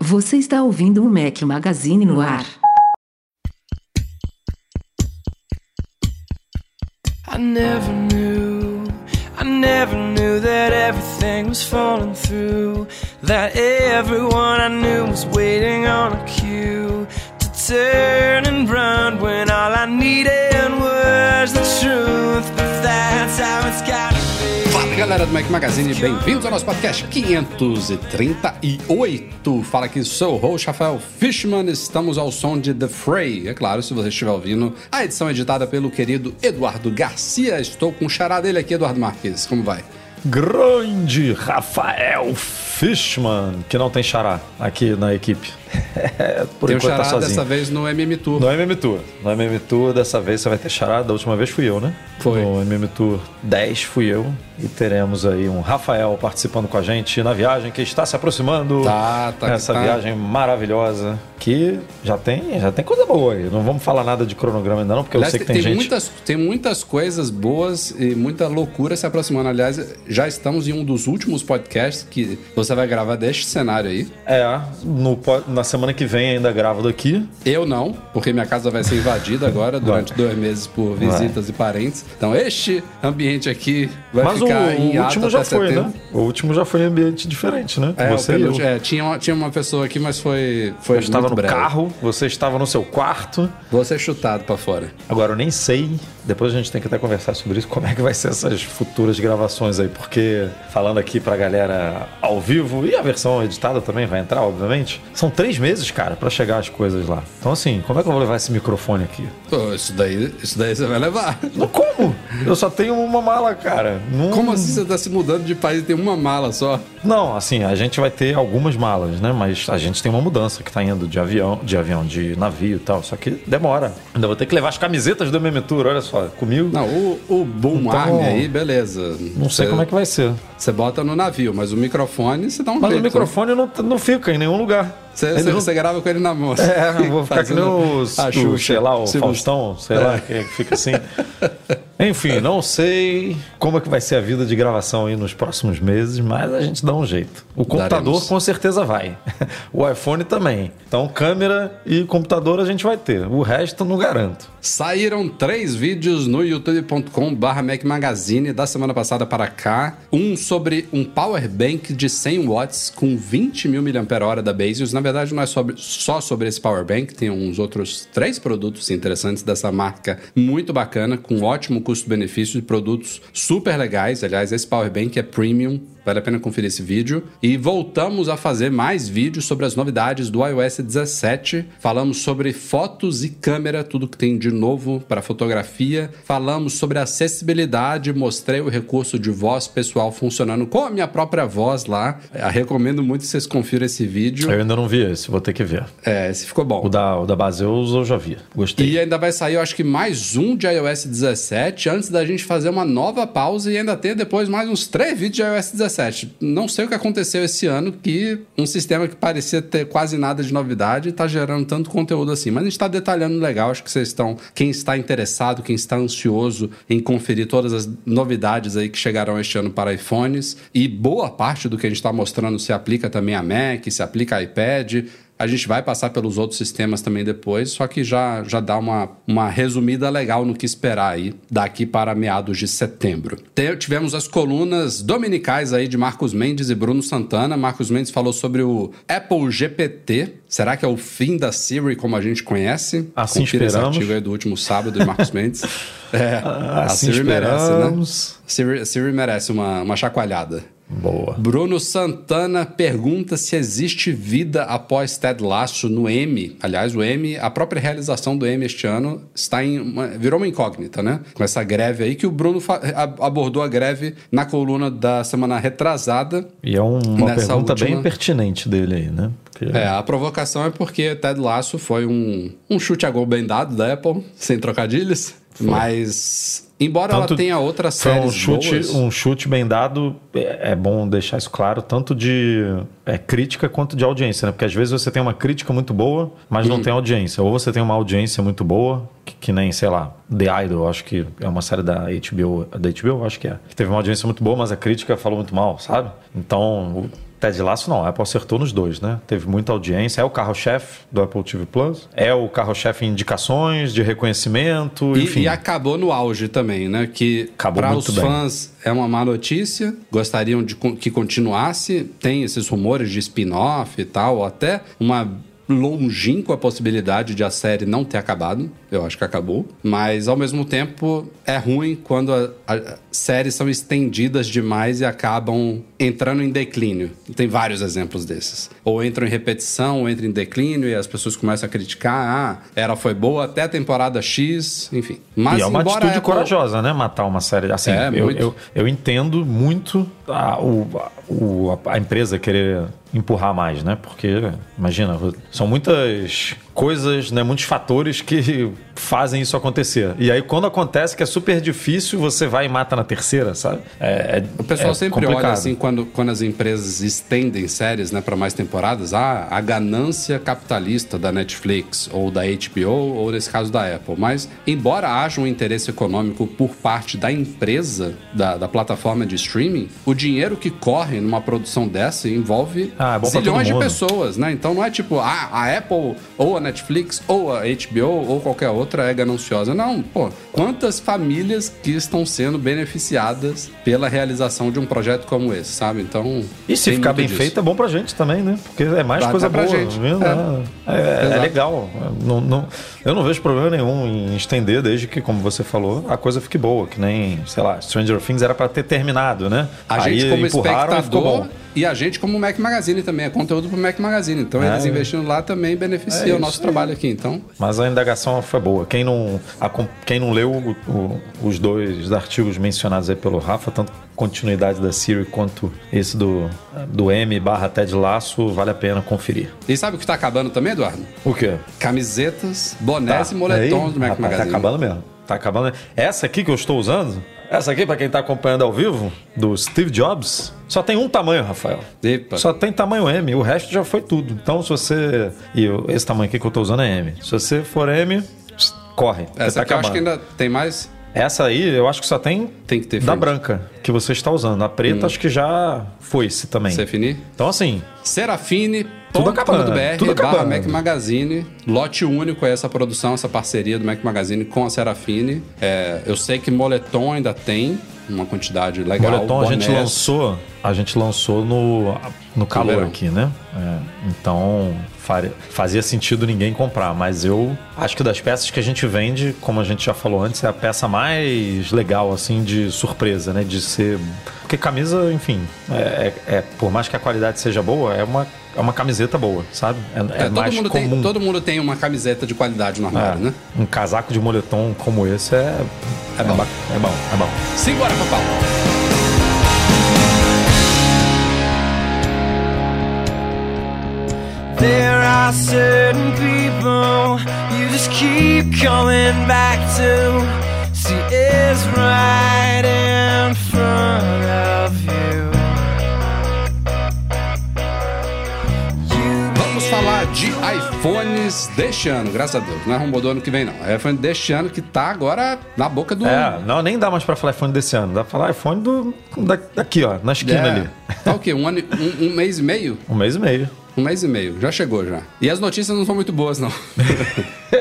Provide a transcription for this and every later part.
Você está ouvindo o Mac Magazine no ar. I never knew, I never everything was falling through. That everyone I knew was waiting on a cue to turn and run when all I needed was the truth. But that's how it's gotta be. Fala galera do Mac Magazine, bem-vindos ao nosso podcast 538. Fala aqui, sou o host Rafael Fishman. Estamos ao som de The Fray. É claro, se você estiver ouvindo, a edição é editada pelo querido Eduardo Garcia. Estou com o xará dele aqui, Eduardo Marques. Como vai? Grande Rafael Fishman, que não tem xará aqui na equipe. Por Tem o enquanto tá sozinho. dessa vez no MM Tour. No MM Tour. No MM Tour, dessa vez você vai ter charada. Da última vez fui eu, né? Foi. No MM Tour 10 fui eu. E teremos aí um Rafael participando com a gente na viagem que está se aproximando. Tá, tá, Essa tá. viagem maravilhosa que já tem, já tem coisa boa aí. Não vamos falar nada de cronograma ainda não, porque eu Aliás, sei que tem, tem, gente... muitas, tem muitas coisas boas e muita loucura se aproximando. Aliás, já estamos em um dos últimos podcasts que você vai gravar deste cenário aí. É, no, po- na semana que vem ainda gravo daqui. Eu não, porque minha casa vai ser invadida agora durante dois meses por visitas e parentes. Então, este ambiente aqui vai Mas o, ficar em o ato último já foi, setembro. né? O último já foi em ambiente diferente, né? É, Você o e eu. penúltimo- é, tinha, uma, tinha uma pessoa aqui, mas foi, foi Eu estava no breve. carro, você estava no seu quarto. Vou ser chutado pra fora. Agora eu nem sei, depois a gente tem que até conversar sobre isso, como é que vai ser essas futuras gravações aí, porque falando aqui pra galera ao vivo e a versão editada também vai entrar, obviamente, são três meses, cara, pra chegar as coisas lá. Então assim, como é que eu vou levar esse microfone aqui? Pô, isso daí, isso daí você vai levar. Não, como? Eu só tenho uma mala, cara. Não... Como assim você tá se mudando de país e tem uma mala só? Não, assim, a gente vai ter algumas malas, né? Mas a gente tem uma mudança que tá indo de avião, de avião, de navio e tal. Só que demora. Ainda vou ter que levar as camisetas do MM Tour, olha só, comigo. Não, o, o Boom Então, Army aí, beleza. Não sei como é que vai ser. Você bota no navio, mas o microfone você dá um Mas jeito. o microfone não, não fica em nenhum lugar. Você, grava com ele na mão. É, vou ficar que nem os, a o, Xuxa. sei lá, o Faustão, sei lá, quem é que fica assim. Enfim, não sei como é que vai ser a vida de gravação aí nos próximos meses, mas a gente dá um jeito. O computador Daremos. com certeza vai. O iPhone também. Então, câmera e computador a gente vai ter. O resto não garanto. Saíram três vídeos no youtube.com barra Mac Magazine da semana passada para cá. Um sobre um power bank de 100 watts com 20 mil mAh da Basius. Na verdade, não é sobre- só sobre esse power bank, tem uns outros três produtos interessantes dessa marca muito bacana, com ótimo custo-benefício de produtos super legais. Aliás, esse power bank é premium, Vale a pena conferir esse vídeo. E voltamos a fazer mais vídeos sobre as novidades do iOS 17. Falamos sobre fotos e câmera, tudo que tem de novo para fotografia. Falamos sobre acessibilidade, mostrei o recurso de voz pessoal funcionando com a minha própria voz lá. Eu recomendo muito que vocês confiram esse vídeo. Eu ainda não vi esse, vou ter que ver. É, esse ficou bom. O da, o da Baseus eu já vi. Gostei. E ainda vai sair, eu acho que mais um de iOS 17 antes da gente fazer uma nova pausa e ainda ter depois mais uns três vídeos de iOS 17. Não sei o que aconteceu esse ano que um sistema que parecia ter quase nada de novidade está gerando tanto conteúdo assim. Mas a gente está detalhando legal. Acho que vocês estão, quem está interessado, quem está ansioso em conferir todas as novidades aí que chegarão este ano para iPhones e boa parte do que a gente está mostrando se aplica também a Mac, se aplica a iPad. A gente vai passar pelos outros sistemas também depois, só que já, já dá uma, uma resumida legal no que esperar aí daqui para meados de setembro. Te- tivemos as colunas dominicais aí de Marcos Mendes e Bruno Santana. Marcos Mendes falou sobre o Apple GPT. Será que é o fim da Siri como a gente conhece? Assim Confira esse esperamos. artigo aí do último sábado de Marcos Mendes. É, a Assim Siri merece, né? esperamos. A Siri, a Siri merece uma, uma chacoalhada. Boa. Bruno Santana pergunta se existe vida após Ted Lasso no M. Aliás, o M, a própria realização do M este ano está em uma- virou uma incógnita, né? Com essa greve aí que o Bruno abordou a greve na coluna da semana retrasada. E é um- uma pergunta última- bem pertinente dele aí, né? Porque- É, a provocação é porque Ted Lasso foi um, um chute a gol bem dado da Apple, sem trocadilhos. Mas, embora Tanto- ela tenha outras Foi séries um chute, boas... um chute bem dado, é, é bom deixar isso claro, tanto de é, crítica quanto de audiência, né? Porque às vezes você tem uma crítica muito boa, mas Uhum. não tem audiência. Ou você tem uma audiência muito boa, que, que nem, sei lá, The Idol, acho que é uma série da HBO, da HBO, acho que é. Que teve uma audiência muito boa, mas a crítica falou muito mal, sabe? Então, o Ted Lasso não, a Apple acertou nos dois, né? Teve muita audiência, é o carro-chefe do Apple TV Plus, é o carro-chefe em indicações, de reconhecimento, E, enfim. e acabou no auge também, né? Que para os bem. fãs é uma má notícia, gostariam de que continuasse. Tem esses rumores de spin-off e tal, até uma longínqua possibilidade de a série não ter acabado. Eu acho que acabou. Mas, ao mesmo tempo, é ruim quando a- a- séries são estendidas demais e acabam entrando em declínio. Tem vários exemplos desses. Ou entram em repetição, ou entram em declínio e as pessoas começam a criticar. Ah, ela foi boa até a temporada X, enfim. Mas, e é uma atitude a Apple- corajosa, né? Matar uma série. Assim, É, eu, eu, eu entendo muito a, o, a- a empresa querer empurrar mais, né? Porque, imagina, são muitas coisas, né? muitos fatores que fazem isso acontecer. E aí, quando acontece que é super difícil, você vai e mata na terceira, sabe? É, é- O pessoal é sempre complicado. olha assim quando, quando as empresas estendem séries né, para mais temporadas, ah, a ganância capitalista da Netflix ou da HBO ou nesse caso da Apple. Mas embora haja um interesse econômico por parte da empresa da, da plataforma de streaming, o dinheiro que corre numa produção dessa envolve Ah, é zilhões de pessoas, né? Então não é tipo ah, a Apple ou a Netflix ou a HBO ou qualquer outra é gananciosa. Não, pô, quantas famílias que estão sendo beneficiadas pela realização de um projeto como esse, sabe? Então. E se ficar bem disso. feito, é bom pra gente também, né? Porque é mais Dá coisa pra boa. gente. É. É, é- legal. Não, não- eu não vejo problema nenhum em estender, desde que, como você falou, a coisa fique boa. Que nem, sei lá, Stranger Things era pra ter terminado, né? A gente, como empurraram e ficou bom. e a gente, como Mac Magazine também, é conteúdo pro Mac Magazine. Então, É. eles investindo lá também beneficia É o nosso aí. trabalho aqui. Então, Mas a indagação foi boa. Quem não, a quem não leu o- o- os dois artigos mencionados aí pelo Rafa, tanto continuidade da Siri quanto esse do, do M barra Ted Laço, vale a pena conferir. e sabe o que tá acabando também, Eduardo? O quê? Camisetas, bonés Tá. e moletons Aí, do Mac rapaz, Magazine. Tá acabando mesmo. Tá acabando. Essa aqui que eu estou usando, essa aqui, pra quem tá acompanhando ao vivo, do Steve Jobs, só tem um tamanho, Rafael. Epa. Só tem tamanho M, o resto já foi tudo. Então, se você. E esse tamanho aqui que eu tô usando é M. Se você for M, corre. Essa tá aqui eu acho que acabando. ainda tem mais. Essa aí, eu acho que só tem, Tem que ter da frente. branca que você está usando. A preta, acho que já foi-se também. Você finir? Então, assim, Tudo acabando, Serafine.com.br tudo barra acabando. Mac Magazine. Lote único é essa produção, essa parceria do Mac Magazine com a Serafine. É, eu sei que moletom ainda tem uma quantidade legal. Moletom a gente lançou, a gente lançou no, no calor aqui, né? É, então fazia sentido ninguém comprar, mas eu acho que das peças que a gente vende, como a gente já falou antes, é a peça mais legal assim de surpresa, né? De ser porque camisa, enfim, é, é- é- por mais que a qualidade seja boa, é uma é uma camiseta boa, sabe? É, é É, todo, mais mundo comum. tem, todo mundo tem uma camiseta de qualidade no É, armário, né? Um casaco de moletom como esse é É bom. ba- é bom, é bom. Simbora, papai. There are certain people you just keep coming back to. See, is right in front of you. iPhones deste ano, graças a Deus. Não é rumor do ano que vem, não. É iPhone deste ano que tá agora na boca do. É, não, nem dá mais pra falar iPhone desse ano. Dá pra falar iPhone do, da- daqui, ó, na esquina É. ali. Tá o quê? Um, ano, um, um mês e meio? Um mês e meio. Um mês e meio. Já chegou, já. E as notícias não são muito boas, não.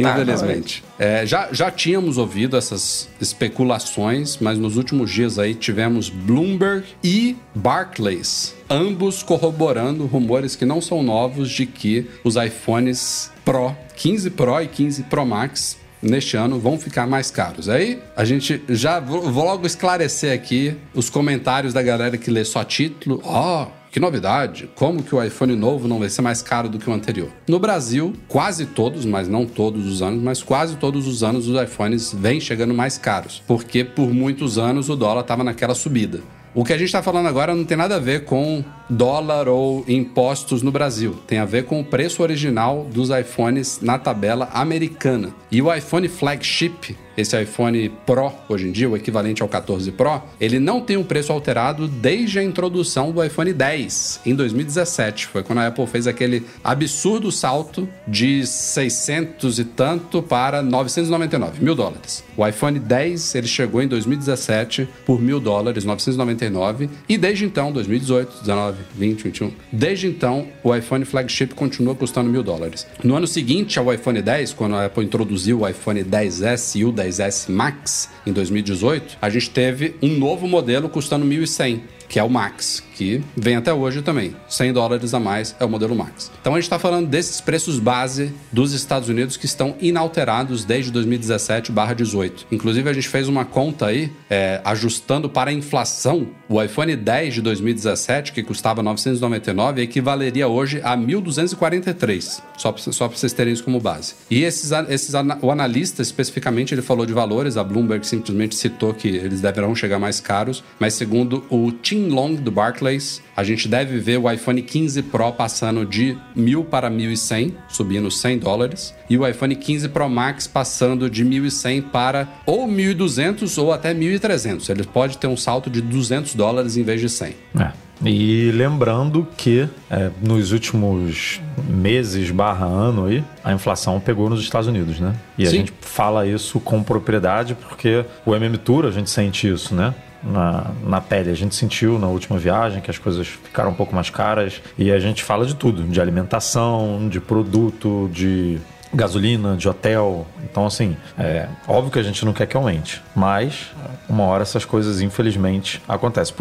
Infelizmente. É, já, já tínhamos ouvido essas especulações, mas nos últimos dias aí tivemos Bloomberg e Barclays, ambos corroborando rumores que não são novos de que os iPhones Pro, 15 Pro e 15 Pro Max, neste ano vão ficar mais caros. Aí a gente já vou logo esclarecer aqui os comentários da galera que lê só título. Ó, que novidade! Como que o iPhone novo não vai ser mais caro do que o anterior? No Brasil, quase todos, mas não todos os anos, mas quase todos os anos os iPhones vêm chegando mais caros, porque por muitos anos o dólar estava naquela subida. O que a gente está falando agora não tem nada a ver com dólar ou impostos no Brasil. Tem a ver com o preço original dos iPhones na tabela americana. E o iPhone flagship, esse iPhone Pro hoje em dia, o equivalente ao 14 Pro, ele não tem um preço alterado desde a introdução do iPhone 10 em 2017. Foi quando a Apple fez aquele absurdo salto de 600 e tanto para 999 mil dólares. O iPhone 10 ele chegou em 2017 por mil dólares, 999, e desde então, 2018, 19, 20, 21, desde então o iPhone flagship continua custando mil dólares. No ano seguinte ao iPhone 10, quando a Apple introduziu o iPhone 10s e o 10s Max em 2018, a gente teve um novo modelo custando 1.100 que é o Max, que vem até hoje também. 100 dólares a mais é o modelo Max. Então a gente está falando desses preços base dos Estados Unidos que estão inalterados desde 2017/18. Inclusive a gente fez uma conta aí, é, ajustando para a inflação, o iPhone 10 de 2017, que custava 999, equivaleria hoje a 1.243, só para só vocês terem isso como base. E esses, esses, o analista especificamente ele falou de valores, a Bloomberg simplesmente citou que eles deverão chegar mais caros, mas segundo o Tim Long do Barclays, a gente deve ver o iPhone 15 Pro passando de 1.000 para 1.100, subindo 100 dólares, e o iPhone 15 Pro Max passando de 1.100 para ou 1.200 ou até 1.300. Ele pode ter um salto de 200 dólares em vez de 100. É. E lembrando que é, nos últimos meses barra ano aí, a inflação pegou nos Estados Unidos, né? E Sim. a gente fala isso com propriedade porque o MM Tour a gente sente isso, né? Na, na pele. A gente sentiu na última viagem que as coisas ficaram um pouco mais caras e a gente fala de tudo, de alimentação, de produto, de gasolina, de hotel. Então, assim, é óbvio que a gente não quer que aumente, mas uma hora essas coisas, infelizmente, acontecem.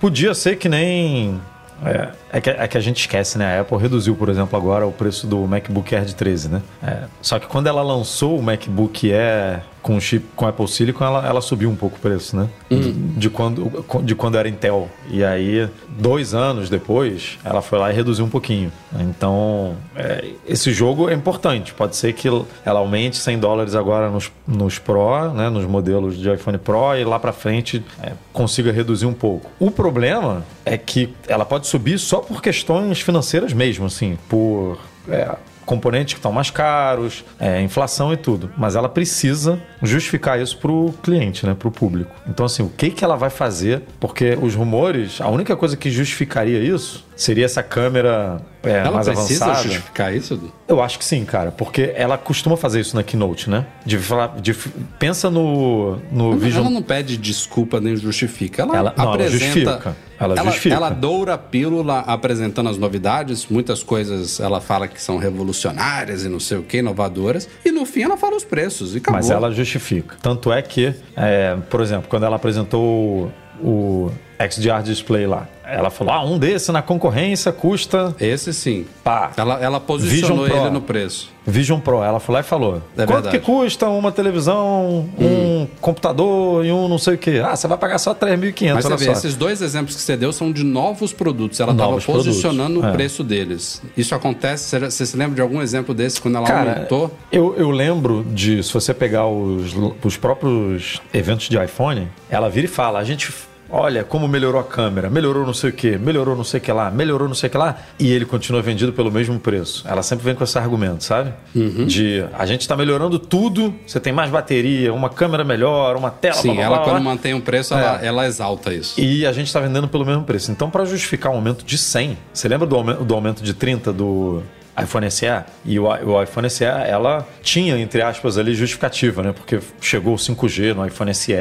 Podia ser que nem é, é, que, é que a gente esquece, né? A Apple reduziu, por exemplo, agora o preço do MacBook Air de 13, né? É, só que quando ela lançou o MacBook Air com chip com Apple Silicon, ela, ela subiu um pouco o preço, né? Uhum. De, de, quando, de quando era Intel. E aí, dois anos depois, ela foi lá e reduziu um pouquinho. Então, é, esse jogo é importante. Pode ser que ela aumente 100 dólares agora nos, nos Pro, né? Nos modelos de iPhone Pro e lá para frente é, consiga reduzir um pouco. O problema é que ela pode subir só por questões financeiras mesmo, assim, por é, componentes que estão mais caros, é, inflação e tudo. Mas ela precisa justificar isso para o cliente, né, para o público. Então, assim, o que, que ela vai fazer? Porque os rumores, a única coisa que justificaria isso seria essa câmera é, ela mais precisa avançada. justificar isso? Eu acho que sim, cara, porque ela costuma fazer isso na keynote, né? De falar, de, pensa no, no ela, Vision. Ela não pede desculpa nem justifica. Ela, ela não, apresenta. Ela justifica. Ela, ela, justifica. ela doura a pílula apresentando as novidades. Muitas coisas ela fala que são revolucionárias e não sei o que, inovadoras. E no fim ela fala os preços e acabou. Mas ela justifica. Tanto é que, é, por exemplo, quando ela apresentou o XDR Display lá. Ela falou: ah, um desse na concorrência custa. Esse sim. Pá. Ela, ela posicionou ele no preço. Vision Pro. Ela falou lá e falou: é quanto verdade. que custa uma televisão, hum. um computador e um não sei o quê? Ah, você vai pagar só 3.500. Mas você vê, esses dois exemplos que você deu são de novos produtos. Ela estava posicionando produtos. o é. preço deles. Isso acontece. Você se lembra de algum exemplo desse quando ela Cara, aumentou? Eu, eu lembro de, se você pegar os, os próprios eventos de iPhone, ela vira e fala: a gente Olha como melhorou a câmera, melhorou não sei o que, melhorou não sei o que lá, melhorou não sei o que lá, e ele continua vendido pelo mesmo preço. Ela sempre vem com esse argumento, sabe? Uhum. De a gente está melhorando tudo, você tem mais bateria, uma câmera melhor, uma tela. Sim, blá, blá, ela blá, quando mantém o preço, é. ela, ela, exalta isso. E a gente está vendendo pelo mesmo preço. Então, para justificar um aumento de 100, você lembra do aumento, do aumento de 30 do iPhone SE. E o, o, iPhone SE, ela tinha, entre aspas, ali justificativa, né? Porque chegou o 5G no iPhone SE,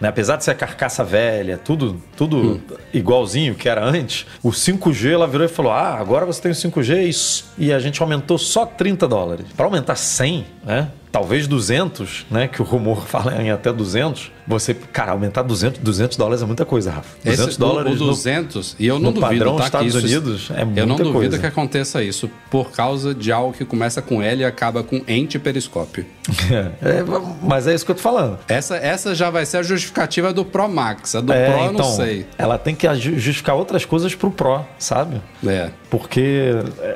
né? Apesar de ser carcaça velha, tudo, tudo hum. igualzinho que era antes, o 5G ela virou e falou: ah, agora você tem o 5G e, e a gente aumentou só 30 dólares. Para aumentar 100, né? talvez 200, né? Que o rumor fala em até 200. Você, cara, aumentar 200, 200 dólares é muita coisa, Rafa. 200 Esse, dólares. O, o 200, no, e eu não duvido, padrão tá, Estados isso, Unidos é muita Eu não duvido coisa. que aconteça isso por causa de algo que começa com L e acaba com ente periscópio. É, mas é isso que eu tô falando. Essa, essa já vai ser a justificativa do Pro Max. A do é, Pro eu então, não sei. Ela tem que justificar outras coisas pro Pro, sabe? É. Porque,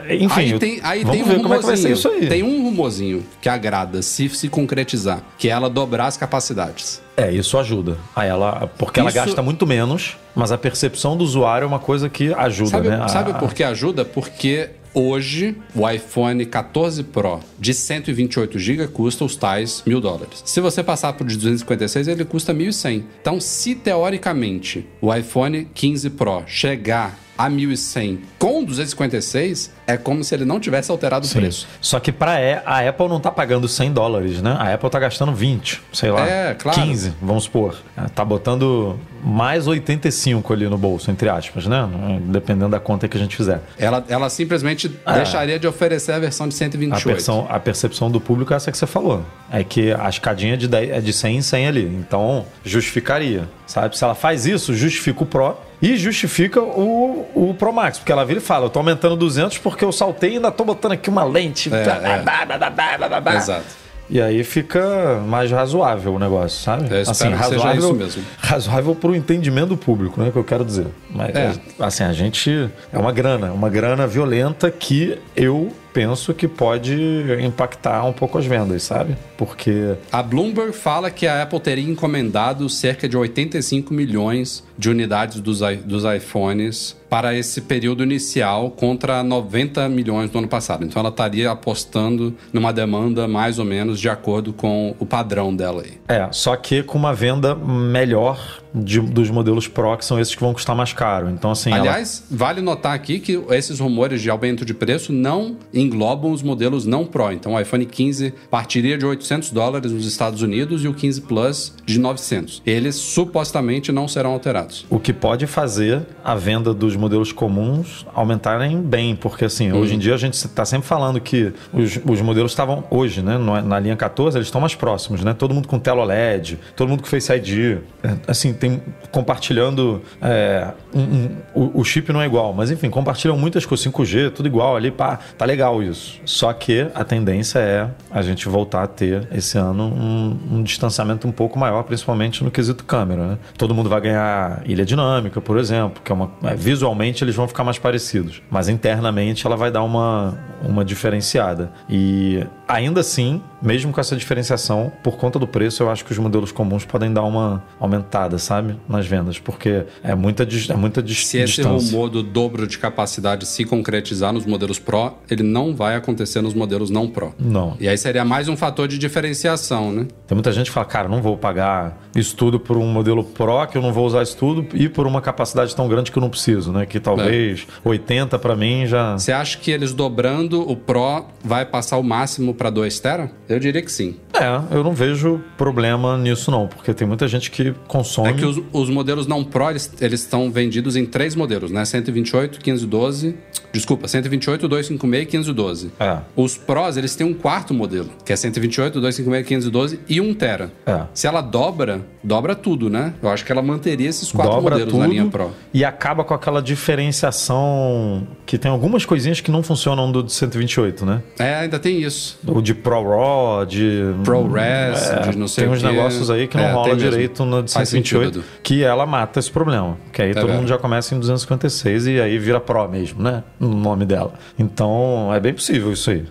enfim, aí tem, aí vamos tem um ver como é que vai ser isso aí. Tem um rumorzinho que agrada, se se concretizar, que é ela dobrar as capacidades. É, isso ajuda a ela, porque ela Isso- gasta muito menos, mas a percepção do usuário é uma coisa que ajuda, Sabe, né? A- sabe por que ajuda? Porque hoje o iPhone 14 Pro de 128 GB custa os tais mil dólares. Se você passar por de 256, ele custa 1.100. Então, se teoricamente o iPhone 15 Pro chegar a 1.100 com 256, é como se ele não tivesse alterado o Sim. preço. Só que pra é, a Apple não tá pagando 100 dólares, né? A Apple tá gastando 20, sei lá. É, claro. 15, vamos supor. É, Tá botando mais 85 ali no bolso, entre aspas, né? Dependendo da conta que a gente fizer. Ela, ela simplesmente deixaria de oferecer a versão de A 128. percepção, a percepção do público é essa que você falou. É que a escadinha é de, 10 é de 100 em 100 ali. Então, justificaria. Sabe? Se ela faz isso, justifica o Pro e justifica o, o Pro Max. Porque ela vira e fala, eu tô aumentando 200 porque eu saltei e ainda tô botando aqui uma lente. É, é. Exato. E aí fica mais razoável o negócio, sabe? Eu espero que seja isso mesmo. Razoável pro entendimento do público, né? Que eu quero dizer. Mas, É. assim, a gente... É uma grana. Uma grana violenta que eu penso que pode impactar um pouco as vendas, sabe? Porque... A Bloomberg fala que a Apple teria encomendado cerca de 85 milhões de unidades dos, dos iPhones para esse período inicial contra 90 milhões do ano passado. Então ela estaria apostando numa demanda mais ou menos de acordo com o padrão dela aí. É, só que com uma venda melhor de- dos modelos Pro, que são esses que vão custar mais caro. Então, assim... ela- Aliás, vale notar aqui que esses rumores de aumento de preço não englobam os modelos não Pro. Então, o iPhone 15 partiria de 800 dólares nos Estados Unidos e o 15 Plus de 900. Eles supostamente não serão alterados. O que pode fazer a venda dos modelos comuns aumentarem bem, porque assim, hoje em dia a gente está sempre falando que os, os modelos estavam hoje, né, na linha 14, eles estão mais próximos, né? Todo mundo com tela OLED, todo mundo com Face ID, assim, tem compartilhando é, um- um- o, o chip não é igual, mas enfim, compartilham muitas coisas 5G, tudo igual ali, pá, tá legal isso. Só que a tendência é a gente voltar a ter esse ano um, um distanciamento um pouco maior, principalmente no quesito câmera, né? Todo mundo vai ganhar ilha dinâmica, por exemplo, que é uma é, visualmente eles vão ficar mais parecidos, mas internamente ela vai dar uma uma diferenciada. E ainda assim, mesmo com essa diferenciação, por conta do preço, eu acho que os modelos comuns podem dar uma aumentada, sabe, nas vendas, porque é muita é muita dis Se esse distância. rumor do dobro de capacidade se concretizar nos modelos Pro, ele não vai acontecer nos modelos não Pro. Não. E aí seria mais um fator de diferenciação, né? Tem muita gente que fala, cara, não vou pagar isso tudo por um modelo Pro, que eu não vou usar isso tudo, e por uma capacidade tão grande que eu não preciso, né? Que talvez 80 para mim já. Você acha que eles dobrando o Pro vai passar o máximo para 2 tera? Eu diria que sim. É, eu não vejo problema nisso não, porque tem muita gente que consome. É que os, os modelos não Pro, eles, eles estão vendidos em três modelos, né? 128, 512... Desculpa, 128, 256 e 512. É. Os Pros, eles têm um quarto modelo, que é 128, 256, 512 e 1 tera. É. Se ela dobra, dobra tudo, né? Eu acho que ela manteria esses quatro dobra modelos tudo na linha Pro. e acaba com aquela diferenciação que tem algumas coisinhas que não funcionam do de 128, né? É, ainda tem isso. O de Pro Raw, de ProRes, É, de não sei tem uns negócios aí que não É, rola tem mesmo. direito no de Faz 128, sentido. que ela mata esse problema. Que aí todo verdade. mundo já começa em 256 e aí vira Pro mesmo, né? No nome dela. Então, é bem possível isso aí.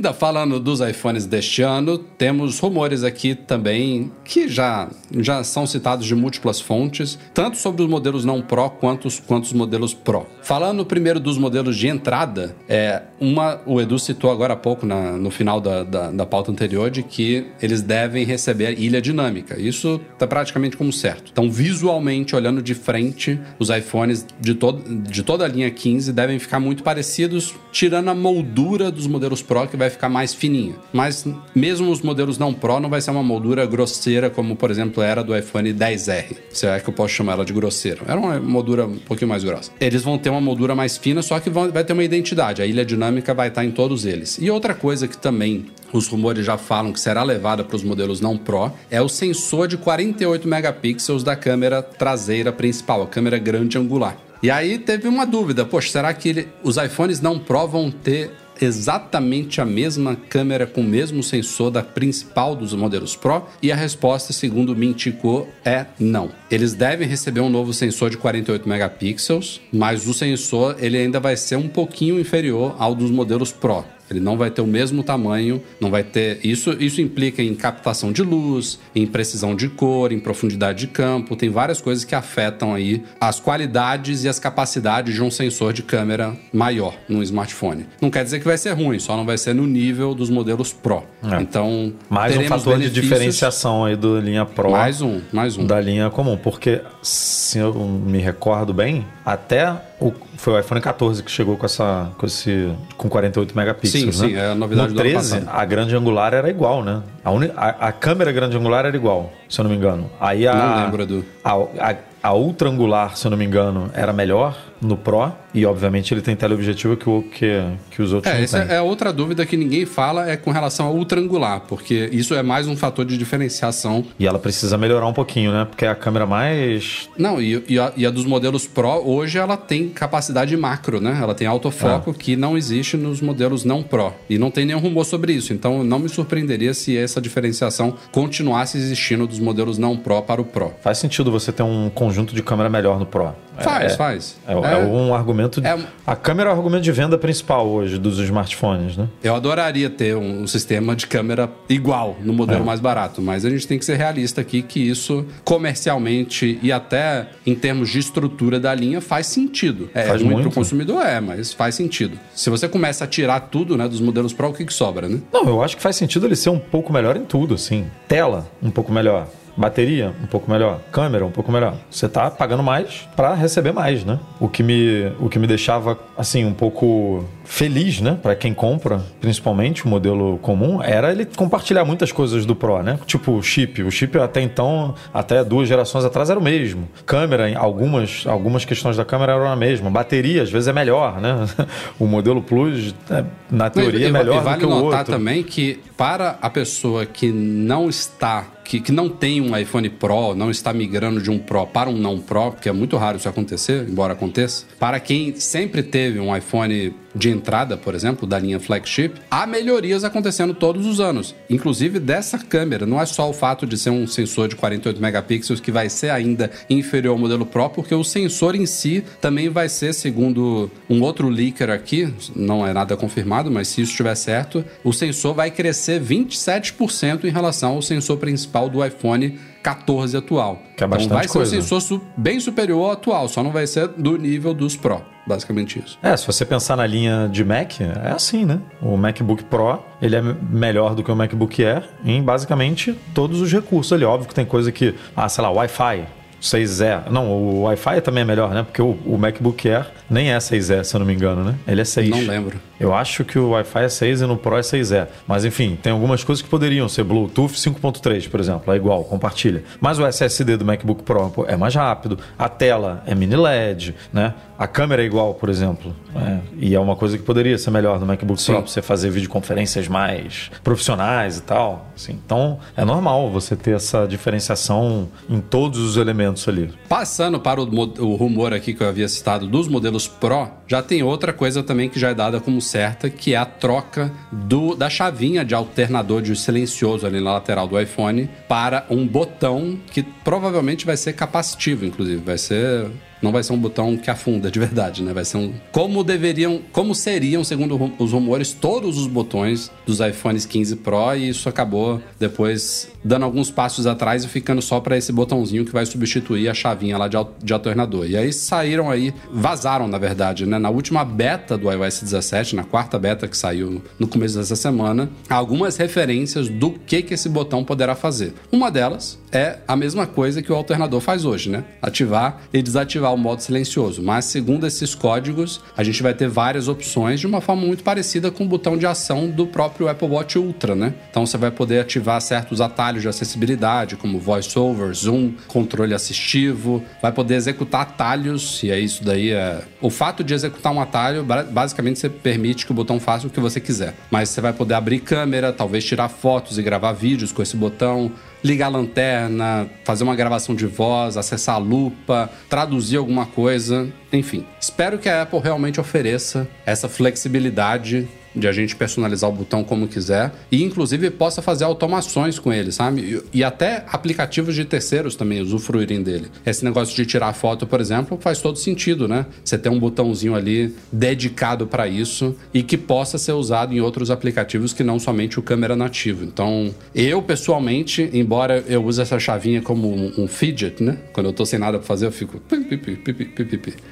Ainda falando dos iPhones deste ano, temos rumores aqui também que já, já são citados de múltiplas fontes, tanto sobre os modelos não Pro quanto os, quanto os modelos Pro. Falando primeiro dos modelos de entrada, é uma, o Edu citou agora há pouco, na- no final da, da, da pauta anterior, de que eles devem receber ilha dinâmica. Isso está praticamente como certo. Então, visualmente, olhando de frente, os iPhones de, todo, de toda a linha 15 devem ficar muito parecidos, tirando a moldura dos modelos Pro, que vai ficar mais fininha. Mas mesmo os modelos não Pro, não vai ser uma moldura grosseira, como, por exemplo, era do iPhone 10R. Se é que eu posso chamar ela de grosseira. Era uma moldura um pouquinho mais grossa. Eles vão ter uma moldura mais fina, só que vão- vai ter uma identidade. A ilha dinâmica vai estar em todos eles. E outra coisa que também os rumores já falam que será levada para os modelos não Pro é o sensor de 48 megapixels da câmera traseira principal, a câmera grande angular. E aí teve uma dúvida, poxa, será que ele- os iPhones não Pro vão ter exatamente a mesma câmera com o mesmo sensor da principal dos modelos Pro? E a resposta, segundo Mintico, é não. Eles devem receber um novo sensor de 48 megapixels, mas o sensor ele ainda vai ser um pouquinho inferior ao dos modelos Pro. Ele não vai ter o mesmo tamanho, não vai ter. Isso, isso implica em captação de luz, em precisão de cor, em profundidade de campo. Tem várias coisas que afetam aí as qualidades e as capacidades de um sensor de câmera maior no smartphone. Não quer dizer que vai ser ruim, só não vai ser no nível dos modelos Pro. É. Então, Mais um fator de diferenciação aí da linha Pro. Mais um, mais um. da linha comum, porque se eu me recordo bem, até o, foi o iPhone 14 que chegou com essa com esse com 48 megapixels, Sim, né? sim, é a novidade no do ano 13, passado. a grande angular era igual, né? A, uni- a- a câmera grande angular era igual, se eu não me engano. Aí a Não lembro, Edu. a, a, a ultra angular, se eu não me engano, era melhor no Pro e obviamente ele tem teleobjetivo que o que, que os outros É, não essa têm. é outra dúvida que ninguém fala é com relação ao ultrangular, porque isso é mais um fator de diferenciação. E ela precisa melhorar um pouquinho, né? Porque é a câmera mais Não, e, e a, e a dos modelos Pro, hoje ela tem capacidade macro, né? Ela tem autofoco que não existe nos modelos não Pro. E não tem nenhum rumor sobre isso. Então não me surpreenderia se essa diferenciação continuasse existindo dos modelos não Pro para o Pro. faz sentido você ter um conjunto de câmera melhor no Pro. É- Faz, é- faz. É, é um argumento. De, é- A câmera é o argumento de venda principal hoje dos smartphones, né? Eu adoraria ter um, um sistema de câmera igual no modelo É. mais barato, mas a gente tem que ser realista aqui que isso comercialmente e até em termos de estrutura da linha faz sentido. É Faz ruim muito. pro consumidor, é, mas faz sentido. Se você começa a tirar tudo né, dos modelos Pro, o que, que sobra, né? Não, eu acho que faz sentido ele ser um pouco melhor em tudo, assim. Tela, um pouco melhor. Bateria, um pouco melhor. Câmera, um pouco melhor. Você tá pagando mais para receber mais, né? O que me, o que me deixava, assim, um pouco feliz, né? Para quem compra, principalmente o modelo comum, era ele compartilhar muitas coisas do Pro, né? Tipo o chip. O chip até então, até duas gerações atrás, era o mesmo. Câmera, em algumas, algumas questões da câmera eram a mesma. Bateria, às vezes, é melhor, né? O modelo Plus, é, na teoria, é melhor e vale do que o notar outro. também que para a pessoa que não está, que, que não tem um iPhone Pro, não está migrando de um Pro para um não Pro, porque é muito raro isso acontecer, embora aconteça. Para quem sempre teve um iPhone de entrada, por exemplo, da linha flagship, há melhorias acontecendo todos os anos. Inclusive dessa câmera. Não é só o fato de ser um sensor de 48 megapixels que vai ser ainda inferior ao modelo Pro, porque o sensor em si também vai ser, segundo um outro leaker aqui, não é nada confirmado, mas se isso estiver certo, o sensor vai crescer 27% em relação ao sensor principal do iPhone 14 atual. Que é bastante então vai ser coisa. um sensor bem superior ao atual, só não vai ser do nível dos Pro. Basicamente isso. É, se você pensar na linha de Mac, é assim, né? O MacBook Pro, ele é melhor do que o MacBook Air em basicamente todos os recursos ali. Óbvio que tem coisa que, ah, sei lá, Wi-Fi, 6E. Não, o Wi-Fi também é melhor, né? Porque o, o MacBook Air nem é 6E, se eu não me engano, né? Ele é 6. Não lembro. Eu acho que o Wi-Fi é 6 e no Pro é 6E. Mas enfim, tem algumas coisas que poderiam ser Bluetooth 5.3, por exemplo. É igual, compartilha. Mas o SSD do MacBook Pro é mais rápido. A tela é mini LED, né? A câmera é igual, por exemplo. É, e é uma coisa que poderia ser melhor no MacBook Sim. Pro pra você fazer videoconferências mais profissionais e tal. Assim, então, é normal você ter essa diferenciação em todos os elementos ali. Passando para o, o rumor aqui que eu havia citado dos modelos Pro, já tem outra coisa também que já é dada como certa, que é a troca do, da chavinha de alternador de silencioso ali na lateral do iPhone para um botão que provavelmente vai ser capacitivo, inclusive. Vai ser. Não vai ser um botão que afunda de verdade, né? Vai ser um. Como deveriam. Como seriam, segundo os rumores, todos os botões dos iPhones 15 Pro, e isso acabou depois dando alguns passos atrás e ficando só para esse botãozinho que vai substituir a chavinha lá de, de alternador. E aí saíram aí, vazaram na verdade, né? Na última beta do iOS 17, na quarta beta que saiu no começo dessa semana, algumas referências do que, que esse botão poderá fazer. Uma delas é a mesma coisa que o alternador faz hoje, né? Ativar e desativar o modo silencioso. Mas segundo esses códigos, a gente vai ter várias opções de uma forma muito parecida com o botão de ação do próprio Apple Watch Ultra, né? Então você vai poder ativar certos atalhos de acessibilidade, como VoiceOver, Zoom, controle assistivo, vai poder executar atalhos, e é isso daí é. O fato de executar um atalho, ba- basicamente você permite que o botão faça o que você quiser. Mas você vai poder abrir câmera, talvez tirar fotos e gravar vídeos com esse botão, ligar a lanterna, fazer uma gravação de voz, acessar a lupa, traduzir alguma coisa, enfim. Espero que a Apple realmente ofereça essa flexibilidade de a gente personalizar o botão como quiser e inclusive possa fazer automações com ele, sabe? E, e até aplicativos de terceiros também usufruírem dele. Esse negócio de tirar foto, por exemplo, faz todo sentido, né? Você ter um botãozinho ali dedicado para isso e que possa ser usado em outros aplicativos que não somente o câmera nativo. Então, eu pessoalmente, embora eu use essa chavinha como um, um fidget, né? Quando eu tô sem nada pra fazer, eu fico.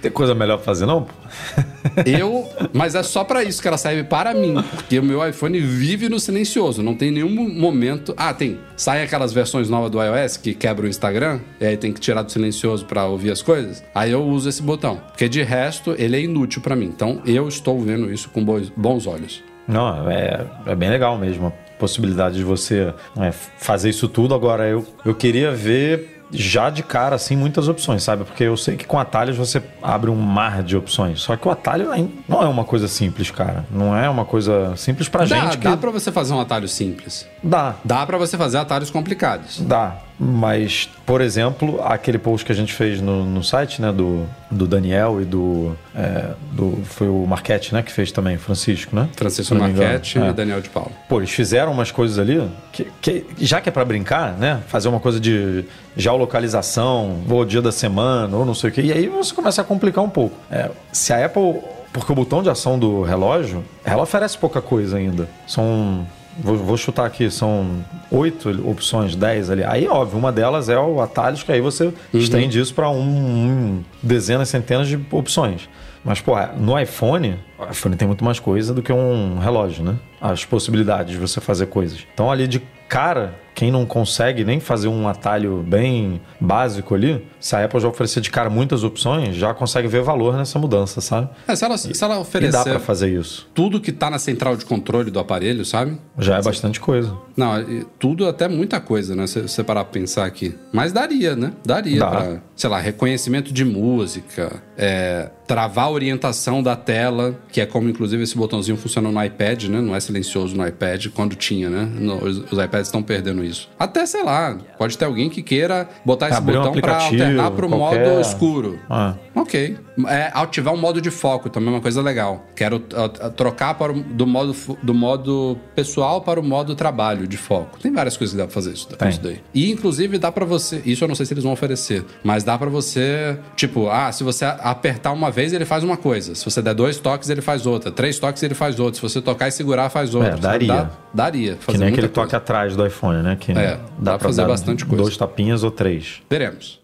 Tem coisa melhor pra fazer, não? Eu, mas é só pra isso que ela serve para mim, porque o meu iPhone vive no silencioso, não tem nenhum momento. Ah, tem. Sai aquelas versões novas do iOS que quebra o Instagram, e aí tem que tirar do silencioso pra ouvir as coisas. Aí eu uso esse botão, porque de resto ele é inútil pra mim. Então eu estou vendo isso com bons, olhos. Não, é, é bem legal mesmo possibilidade de você é, fazer isso tudo. Agora, eu, eu queria ver já de cara, assim, muitas opções, sabe? Porque eu sei que com atalhos você abre um mar de opções. Só que o atalho ain- não é uma coisa simples, cara. Não é uma coisa simples pra Dá, gente que dá pra você fazer um atalho simples. dá. Dá pra você fazer atalhos complicados. Dá, mas, por exemplo, aquele post que a gente fez no, no site, né, do, do Daniel e do, é, do. Foi o Marquete, né, que fez também, Francisco, né? Francisco engano. Marchetti É. e Daniel de Paula. Pô, eles fizeram umas coisas ali que, que- já que é pra brincar, né? Fazer uma coisa de geolocalização, ou dia da semana, ou não sei o quê. E aí você começa a complicar um pouco. É, se a Apple. Porque o botão de ação do relógio, ela oferece pouca coisa ainda. São. Vou, vou chutar aqui, são oito opções, dez ali. Aí, óbvio, uma delas é o atalhos, que aí você estende isso para um, um dezenas, centenas de opções. Mas, pô, no iPhone, o iPhone tem muito mais coisa do que um relógio, né? As possibilidades de você fazer coisas. Então, ali de cara, quem não consegue nem fazer um atalho bem básico ali, se a Apple já oferecer de cara muitas opções, já consegue ver valor nessa mudança, sabe? É, se, ela, se ela E dá oferecer pra fazer isso. tudo que tá na central de controle do aparelho, sabe? Já é bastante coisa. Não, e tudo até muita coisa, né? Se você parar pra pensar aqui. Mas daria, né? Daria Dá. pra, sei lá, reconhecimento de música, é, travar a orientação da tela, que é como inclusive esse botãozinho funciona no iPad, né? Não é silencioso no iPad, quando tinha, né? No- os, os iPads estão perdendo isso. Até, sei lá, pode ter alguém que queira botar esse Abrir um botão pra aplicativo, alternar pro qualquer- modo escuro. Ah. Ok. É, ativar um modo de foco também é uma coisa legal. Quero a- trocar para o- do, modo, do modo pessoal para o modo trabalho de foco. Tem várias coisas que dá pra fazer isso, isso daí. E inclusive dá pra você. Isso eu não sei se eles vão oferecer, mas dá pra você. Tipo, ah, se você apertar uma vez, ele faz uma coisa. Se você der dois toques, ele faz outra. Três toques, ele faz outra. Se você tocar e segurar, faz outra. É, daria. Dá- daria. Que Fazer nem muita aquele coisa. toque atrás do iPhone, né? Que É, dá pra fazer dar bastante coisa. Dois tapinhas ou três. Veremos.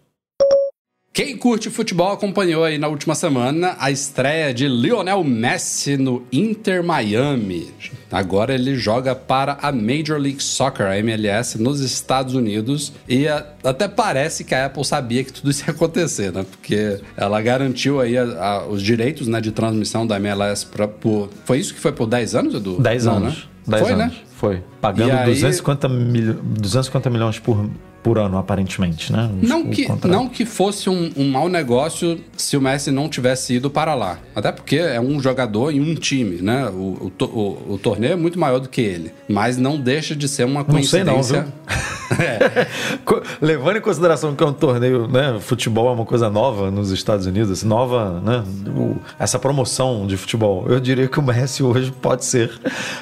Quem curte futebol acompanhou aí na última semana a estreia de Lionel Messi no Inter Miami. Agora ele joga para a Major League Soccer, a MLS, nos Estados Unidos. E a- até parece que a Apple sabia que tudo isso ia acontecer, né? Porque ela garantiu aí a- a- os direitos né, de transmissão da MLS pra, por... Foi isso que foi por 10 anos, Edu? 10 Não, anos. né? 10 foi, anos. né? Foi. Pagando E aí- 250, milho- 250 milhões por, por ano, aparentemente, né? Não O que, não que fosse um, um mau negócio se o Messi não tivesse ido para lá. Até porque é um jogador em um time, né? O, o, o- o torneio é muito maior do que ele. Mas não deixa de ser uma Não sei não, coincidência. Co- Levando em consideração que é um torneio, né? Futebol é uma coisa nova nos Estados Unidos, nova, né? essa promoção de futebol. Eu diria que o Messi hoje pode ser.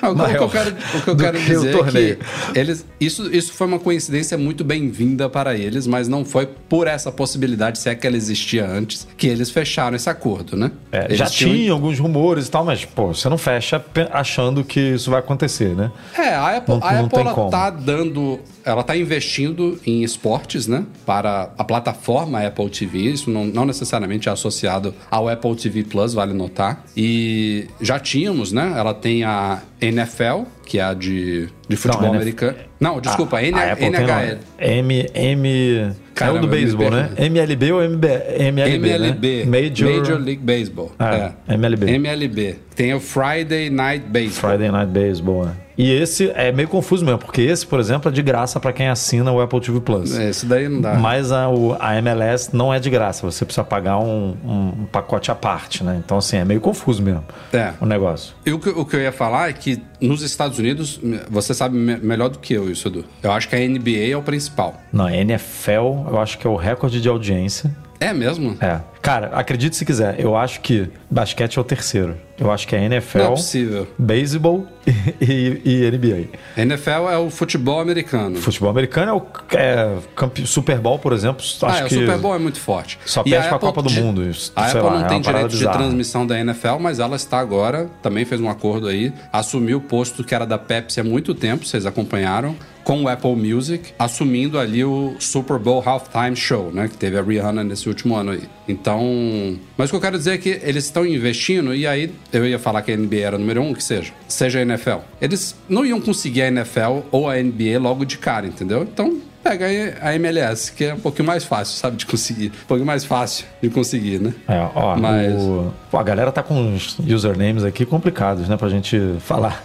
Ah, o, que- que eu quero, o que eu quero que dizer o torneio. é que eles, isso, isso foi uma coincidência muito bem-vinda para eles, mas não foi por essa possibilidade, se é que ela existia antes, que eles fecharam esse acordo, né? É, já tinham- tinha alguns rumores e tal, mas, pô, você não fecha achando que isso vai acontecer, né? É, a Apple, Não- a não Apple ela como. tá dando. Ela tá investindo em esportes, né? Para a plataforma Apple TV. Isso não, não necessariamente é associado ao Apple TV Plus, vale notar. E já tínhamos, né? Ela tem a NFL, que é a de, de futebol NF americano. Não, desculpa, a, N- a Apple NHL. M, M... Caramba, é o do beisebol, né? perdi. MLB ou MB, MLB, MLB. né? Major, League Baseball. É, MLB. MLB. Tem o Friday Night Baseball. Friday Night Baseball, é. E esse é meio confuso mesmo, porque esse, por exemplo, é de graça para quem assina o Apple TV Plus. É, Esse daí não dá. Mas a, o- a MLS não é de graça, você precisa pagar um, um pacote à parte, né? Então, assim, é meio confuso mesmo É. o negócio. E o que, o que eu ia falar é que nos Estados Unidos, você sabe me- melhor do que eu isso, Edu. Eu acho que a NBA é o principal. Não, a NFL, eu acho que é o recorde de audiência. É mesmo? É. Cara, acredite se quiser, eu acho que basquete é o terceiro. Eu acho que é NFL, Não é possível. beisebol e, e, NBA. NFL é o futebol americano. Futebol americano é o é, Super Bowl, por exemplo. Acho ah, é, que o Super Bowl é muito forte. só perde a pra Apple Copa do di- Mundo. Isso, A Apple lá, não é tem direito de bizarra. transmissão da NFL, mas ela está agora, também fez um acordo aí, assumiu o posto que era da Pepsi há muito tempo, vocês acompanharam, com o Apple Music, assumindo ali o Super Bowl Halftime Show, né? Que teve a Rihanna nesse último ano aí. Então. Mas o que eu quero dizer é que eles estão investindo, e aí eu ia falar que a NBA era número um, que seja, seja a NFL. Eles não iam conseguir a NFL ou a NBA logo de cara, entendeu? Então, pega aí a MLS, que é um pouquinho mais fácil, sabe, de conseguir. Um pouquinho mais fácil de conseguir, né? É, ó, Mas- o- pô, a galera tá com uns usernames aqui complicados, né, pra gente falar.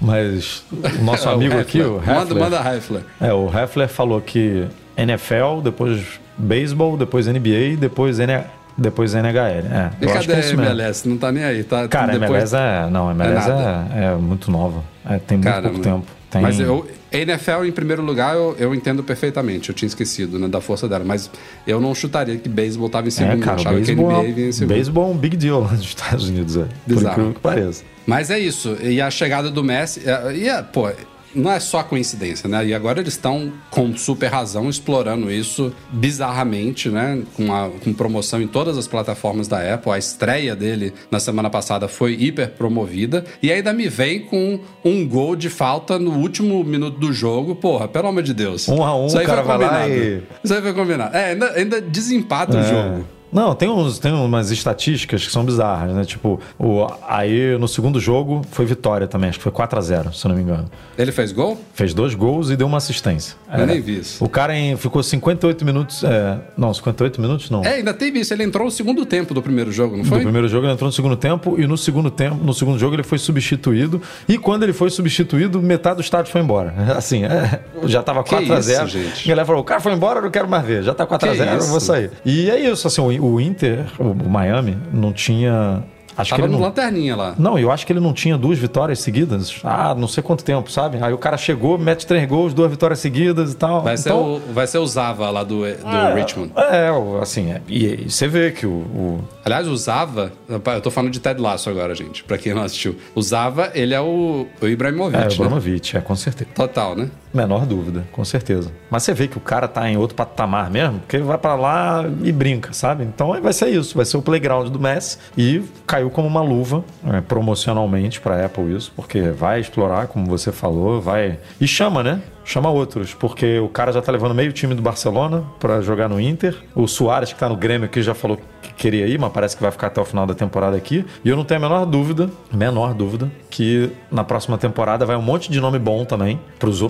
Mas o nosso É, o amigo aqui, Heffler. o Heffler, Manda, manda Heffler. É, o Heffler falou que NFL, depois beisebol, depois NBA, depois, N, depois NHL. É, E eu acho cadê que é a isso mesmo. MLS? Não tá nem aí, tá? Cara, Depois- MLS é. Não, MLS nada. é, é muito nova. É, tem muito pouco tempo. Tem... Mas eu, NFL, em primeiro lugar, eu, eu entendo perfeitamente. Eu tinha esquecido né, da força dela. Mas eu não chutaria que beisebol tava em segundo. É, cara, achava que NBA vinha em é, segundo. beisebol é um big deal lá nos Estados Unidos, é. Por Bizarro. incrível que pareça. Mas é isso. E a chegada do Messi. é, E, é, pô, não é só coincidência, né? E agora eles estão, com super razão, explorando isso bizarramente, né? Com, a, com promoção em todas as plataformas da Apple. A estreia dele na semana passada foi hiper promovida. E ainda me vem com um gol de falta no último minuto do jogo. Porra, pelo amor de Deus. Um a um, Isso aí o cara foi combinado. e- Isso aí foi combinado. É, ainda, ainda desempata o É. jogo. Não, tem, uns, tem umas estatísticas que são bizarras, né? Tipo, o, aí no segundo jogo foi vitória também, acho que foi 4x0, se não me engano. Ele fez gol? Fez dois gols e deu uma assistência. Eu nem vi isso. O cara em- ficou 58 minutos. é, não, 58 minutos não. É, ainda teve isso. Ele entrou no segundo tempo do primeiro jogo, não Do foi? primeiro jogo ele entrou no segundo tempo e no segundo tempo, no segundo jogo ele foi substituído e quando ele foi substituído, metade do estádio foi embora. Assim, é, já tava Que 4 a 0. isso, gente? A galera falou: "O cara foi embora, eu não quero mais ver. Já tá 4 a Que 0, eu vou sair". E é isso, assim, o, o Inter, o, Miami não tinha acho Tava que ele no não, lanterninha lá. não, eu acho que ele não tinha duas vitórias seguidas. Ah, não sei quanto tempo, sabe? Aí o cara chegou, mete três gols, duas vitórias seguidas e tal. Vai, ser Então, o, vai ser o Zava lá do, do é, Richmond. É, assim, é, e, e você vê que o- o, Aliás, o Zava, eu tô falando de Ted Lasso agora, gente, pra quem não assistiu. O Zava, ele é o, o Ibrahimovic, É, o né? Abramovich, é, com certeza. Total, né? Menor dúvida, com certeza. Mas você vê que o cara tá em outro patamar mesmo, porque ele vai pra lá e brinca, sabe? Então vai ser isso, vai ser o playground do Messi e caiu como uma luva é, promocionalmente pra Apple isso, porque vai explorar, como você falou, vai e chama, né? Chama outros, porque o cara já tá levando meio time do Barcelona pra jogar no Inter. O Soares, que tá no Grêmio aqui, já falou que queria ir, mas parece que vai ficar até o final da temporada aqui. E eu não tenho a menor dúvida, menor dúvida, que na próxima temporada vai um monte de nome bom também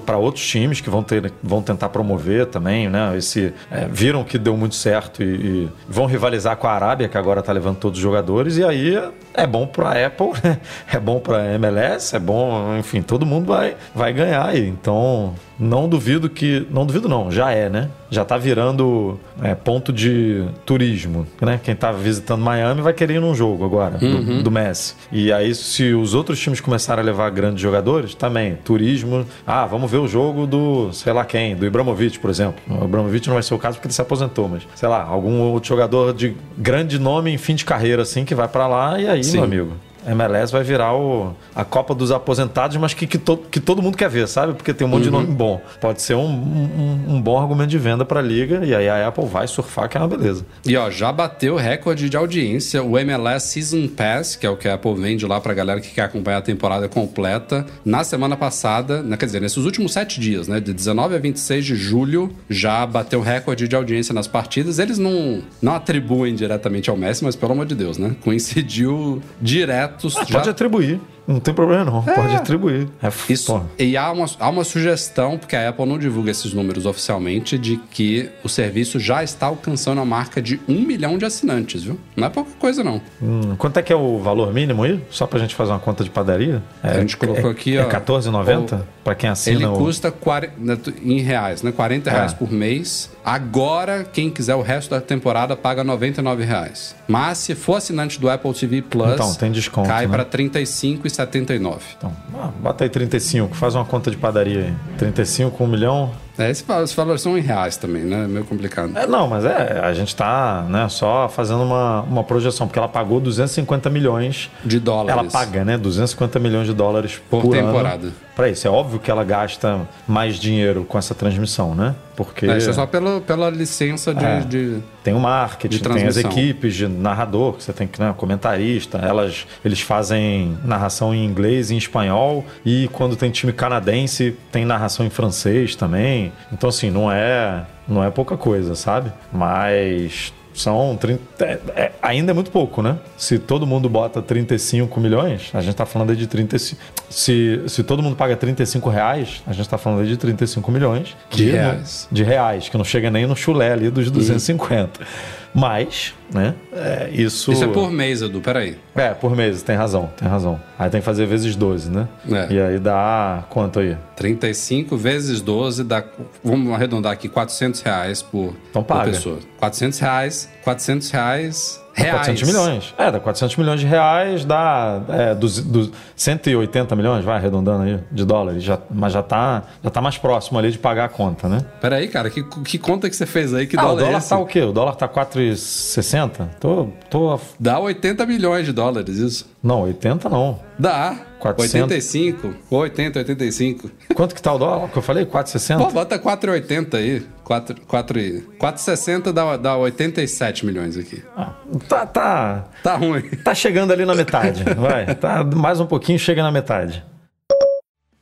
para outros times que vão, ter, vão tentar promover também, né? Esse, é, viram que deu muito certo e, e vão rivalizar com a Arábia, que agora tá levando todos os jogadores. E aí é bom pra Apple, é bom pra MLS, é bom, enfim, todo mundo vai, vai ganhar aí. Então, não duvido que. Não duvido, não, já é, né? Já tá virando é, ponto de turismo, né? Quem tá visitando Miami vai querer ir num jogo agora, do, do Messi. E aí, se os outros times começarem a levar grandes jogadores, também, turismo. Ah, vamos ver o jogo do, sei lá quem, do Ibrahimovic, por exemplo. O Ibrahimovic não vai ser o caso porque ele se aposentou, mas, sei lá, algum outro jogador de grande nome em fim de carreira, assim, que vai pra lá, e aí, Sim. meu amigo. MLS vai virar o, a Copa dos Aposentados, mas que, que, to- que todo mundo quer ver, sabe? Porque tem um monte de nome bom. Pode ser um, um, um bom argumento de venda para a liga e aí a Apple vai surfar, que é uma beleza. E ó, já bateu o recorde de audiência. O MLS Season Pass, que é o que a Apple vende lá pra galera que quer acompanhar a temporada completa, na semana passada, né, quer dizer, nesses últimos sete dias, né, de 19 a 26 de julho, já bateu recorde de audiência nas partidas. Eles não, não atribuem diretamente ao Messi, mas pelo amor de Deus, né? Coincidiu direto. Já- Pode atribuir, não tem problema não. Pode atribuir. É, Isso. E há uma, há uma sugestão, porque a Apple não divulga esses números oficialmente, de que o serviço já está alcançando a marca de um milhão de assinantes, viu? Não é pouca coisa, não. Hum, quanto é que é o valor mínimo aí? Só pra gente fazer uma conta de padaria? É, A gente colocou é, aqui, é ó, R$14,90 o- para quem assina Ele o... custa 40, né, em reais, né? 40 reais É. por mês. Agora, quem quiser o resto da temporada paga 99 reais. Mas se for assinante do Apple TV Plus, Então, tem desconto, cai né? para 35,79. Então, ah, bota aí 35, faz uma conta de padaria aí. 35, 1 milhão, É, esse valor- esses valores são em reais também, né? É meio complicado. É, não, mas é, a gente tá né, só fazendo uma, uma projeção, porque ela pagou 250 milhões. De dólares. Ela paga, né? 250 milhões de dólares por, Por temporada. Pra isso. É óbvio que ela gasta mais dinheiro com essa transmissão, né? Porque É, isso é só pela, pela licença de, É. de- tem o marketing, tem as equipes de narrador, que você tem que, né, comentarista, elas, eles fazem narração em inglês e em espanhol, e quando tem time canadense, tem narração em francês também. Então, assim, não é, não é pouca coisa, sabe? Mas são 30, é- é- ainda é muito pouco, né? Se todo mundo bota 35 milhões, a gente tá falando aí de 35. Se, se todo mundo paga 35 reais, a gente tá falando aí de 35 milhões De não- reais. de reais, que não chega nem no chulé ali dos 250. Mas, né, é, isso... Isso é por mês, Edu, peraí. É, por mês, tem razão, tem razão. Aí tem que fazer vezes 12, né? É. E aí dá quanto aí? 35 vezes 12 dá, vamos arredondar aqui, 400 reais por, Então por paga. pessoa. 400 reais, 400 reais, reais. 400 milhões. É, dá 400 milhões de reais, dá é, dos, dos 180 milhões, vai arredondando aí, de dólares. Já, mas já tá, já tá mais próximo ali de pagar a conta, né? Peraí, cara, que, que conta que você fez aí? Que ah, o dólar é dólar esse? tá o quê? O dólar tá 4,60? Tô, tô... Dá 80 milhões de dólares, isso. Não, 80 não. Dá. 400. 85, 80, 85. Quanto que tá o dólar que eu falei? 4,60? Pô, bota 4,80 aí. 4, 4, e- 4,60 dá, dá 87 milhões aqui. Ah, tá, tá, Tá ruim. tá chegando ali na metade, vai. Tá, mais um pouquinho chega na metade.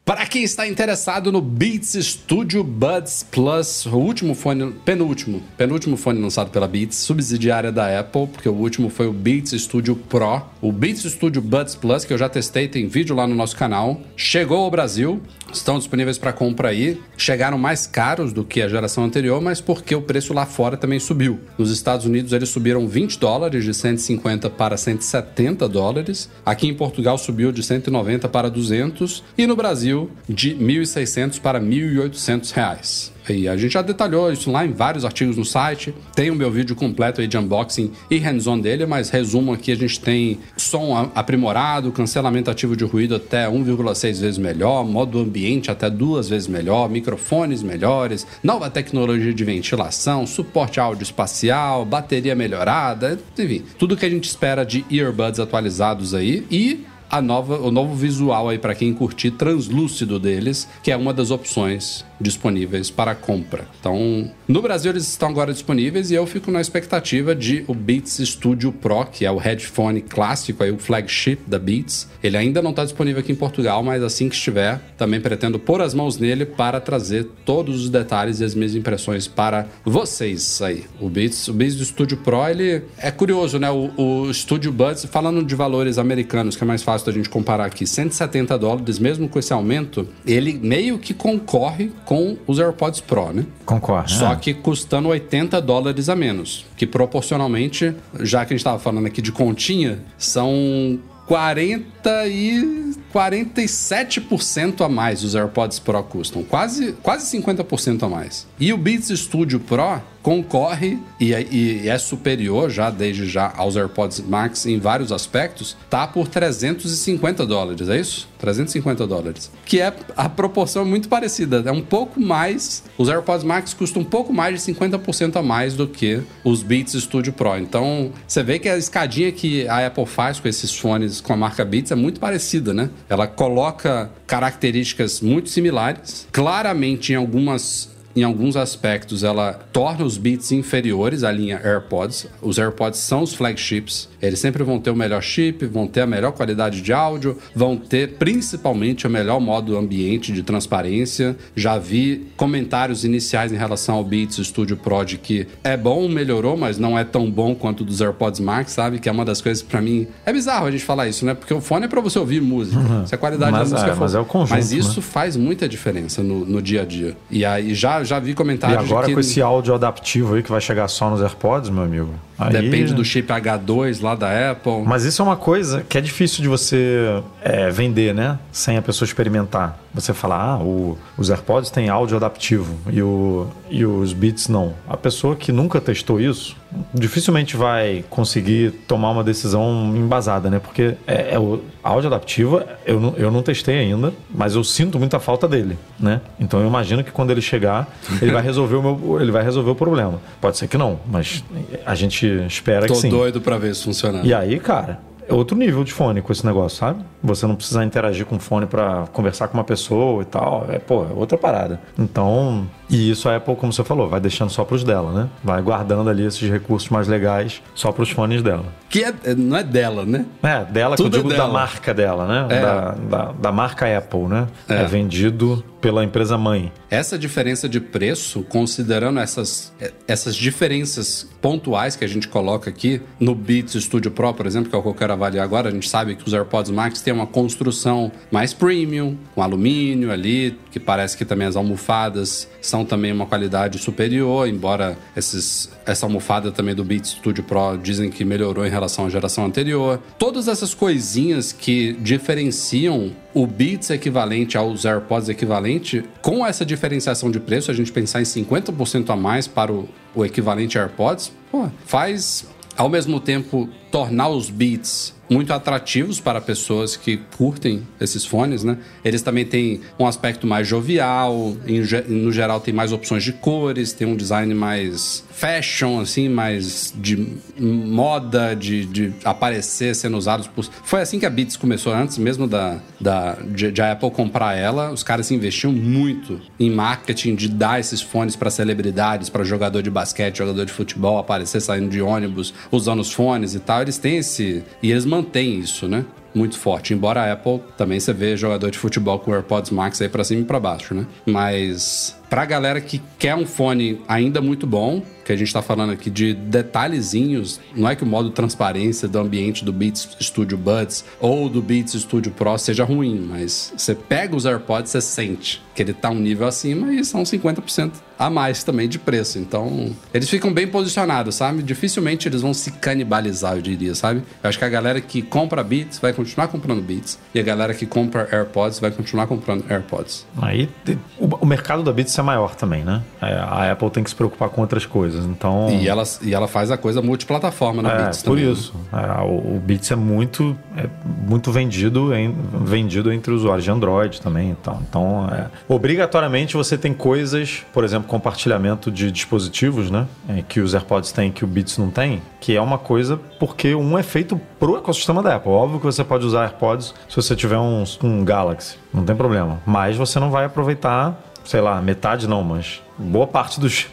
Para quem está interessado no Beats Studio Buds Plus, o último fone, penúltimo, penúltimo fone lançado pela Beats, subsidiária da Apple, porque o último foi o Beats Studio Pro. O Beats Studio Buds Plus, que eu já testei, tem vídeo lá no nosso canal, chegou ao Brasil, estão disponíveis para compra aí. Chegaram mais caros do que a geração anterior, mas porque o preço lá fora também subiu. Nos Estados Unidos eles subiram 20 dólares, de 150 para 170 dólares. Aqui em Portugal subiu de 190 para 200 e no Brasil de 1.600 para 1.800 reais. E a gente já detalhou isso lá em vários artigos no site. Tem o meu vídeo completo aí de unboxing e hands-on dele, mas resumo aqui: a gente tem som aprimorado, cancelamento ativo de ruído até 1,6 vezes melhor, modo ambiente até duas vezes melhor, microfones melhores, nova tecnologia de ventilação, suporte áudio espacial, bateria melhorada, enfim, tudo que a gente espera de earbuds atualizados aí e a nova, o novo visual aí para quem curtir translúcido deles, que é uma das opções disponíveis para compra. Então, no Brasil eles estão agora disponíveis e eu fico na expectativa de o Beats Studio Pro, que é o headphone clássico, aí o flagship da Beats. Ele ainda não está disponível aqui em Portugal, mas assim que estiver, também pretendo pôr as mãos nele para trazer todos os detalhes e as minhas impressões para vocês aí. O Beats, o Beats Studio Pro, ele é curioso, né? O, o Studio Buds, falando de valores americanos, que é mais fácil da gente comparar aqui, 170 dólares, mesmo com esse aumento, ele meio que concorre com os AirPods Pro, né? Concordo. Só É. que custando 80 dólares a menos. Que proporcionalmente, já que a gente estava falando aqui de continha, são 40 e 47% a mais os AirPods Pro custam. Quase, quase 50% a mais. E o Beats Studio Pro concorre e é, e é superior já, desde já, aos AirPods Max em vários aspectos, tá por 350 dólares, é isso? 350 dólares. Que é a proporção muito parecida. É um pouco mais. Os AirPods Max custam um pouco mais de 50% a mais do que os Beats Studio Pro. Então, você vê que a escadinha que a Apple faz com esses fones com a marca Beats é muito parecida, né? Ela coloca características muito similares. Claramente, em algumas em alguns aspectos, ela torna os Beats inferiores à linha AirPods. Os AirPods são os flagships. Eles sempre vão ter o melhor chip, vão ter a melhor qualidade de áudio, vão ter principalmente o melhor modo ambiente de transparência. Já vi comentários iniciais em relação ao Beats Studio Pro de que é bom, melhorou, mas não é tão bom quanto o dos AirPods Max, sabe? Que é uma das coisas que pra mim é bizarro a gente falar isso, né? Porque o fone é pra você ouvir música. Se a qualidade Mas da música é, for... mas é o conjunto, Mas isso né? faz muita diferença no, no dia a dia. E aí já, já vi E comentários agora de que... com esse áudio adaptivo aí que vai chegar só nos AirPods, meu amigo, Aí- Depende do chip H2 lá da Apple. Mas isso é uma coisa que é difícil de você é, vender, né? Sem a pessoa experimentar. Você falar, ah, o- os AirPods têm áudio adaptivo e, o- e os Beats não. A pessoa que nunca testou isso dificilmente vai conseguir tomar uma decisão embasada, né? Porque é, é o áudio adaptivo, eu não, eu não testei ainda, mas eu sinto muita falta dele, né? Então eu imagino que quando ele chegar, ele vai resolver o meu, ele vai resolver o problema. Pode ser que não, mas a gente espera Tô que sim. doido pra ver isso funcionando. E aí, cara, é outro nível de fone com esse negócio, sabe? Você não precisa interagir com o fone pra conversar com uma pessoa e tal. É, pô, é outra parada. Então, e isso a Apple, como você falou, vai deixando só pros dela, né? Vai guardando ali esses recursos mais legais só pros fones dela. Que é, é- não é dela, né? É, dela que Tudo eu digo é da marca dela, né? É. Da, da, da marca Apple, né? É. É. vendido pela empresa mãe. Essa diferença de preço, considerando essas, essas diferenças pontuais que a gente coloca aqui no Beats Studio Pro, por exemplo, que é o que eu quero avaliar agora, a gente sabe que os AirPods Max têm uma construção mais premium, com alumínio ali, que parece que também as almofadas são também uma qualidade superior, embora esses, essa almofada também do Beats Studio Pro dizem que melhorou em relação à geração anterior. Todas essas coisinhas que diferenciam o Beats equivalente aos AirPods equivalente, com essa diferenciação de preço, a gente pensar em 50% a mais para o, o equivalente AirPods, pô, faz ao mesmo tempo tornar os Beats muito atrativos para pessoas que curtem esses fones, né? Eles também têm um aspecto mais jovial, em no geral tem mais opções de cores, tem um design mais fashion, assim, mais de moda, de, de aparecer sendo usados por... Foi assim que a Beats começou antes, mesmo da, da, de, de Apple comprar ela, os caras investiam muito em marketing de dar esses fones para celebridades, para jogador de basquete, jogador de futebol, aparecer saindo de ônibus, usando os fones e tal. Eles têm esse... E eles mantêm isso, né? Muito forte. Embora a Apple também você vê jogador de futebol com AirPods Max aí pra cima e pra baixo, né? Mas pra galera que quer um fone ainda muito bom, que a gente tá falando aqui de detalhezinhos, não é que o modo transparência do ambiente do Beats Studio Buds ou do Beats Studio Pro seja ruim, mas você pega os AirPods, você sente que ele tá um nível acima e são 50% a mais também de preço. Então, eles ficam bem posicionados, sabe? Dificilmente eles vão se canibalizar, eu diria, sabe? Eu acho que a galera que compra Beats vai continuar comprando Beats e a galera que compra AirPods vai continuar comprando AirPods. Aí o mercado da Beats é maior também, né? É, a Apple tem que se preocupar com outras coisas. Então. E ela, e ela faz a coisa multiplataforma na É, Beats por também. né? isso. É, o, o Beats é muito, é muito vendido, em- vendido entre usuários de Android também. Então, então é, obrigatoriamente você tem coisas, por exemplo, compartilhamento de dispositivos, né? é, que os AirPods têm que o Beats não tem, que é uma coisa porque um é feito pro ecossistema da Apple. Óbvio que você pode usar AirPods se você tiver um, um Galaxy, não tem problema. Mas você não vai aproveitar sei lá, metade não, mas boa parte dos,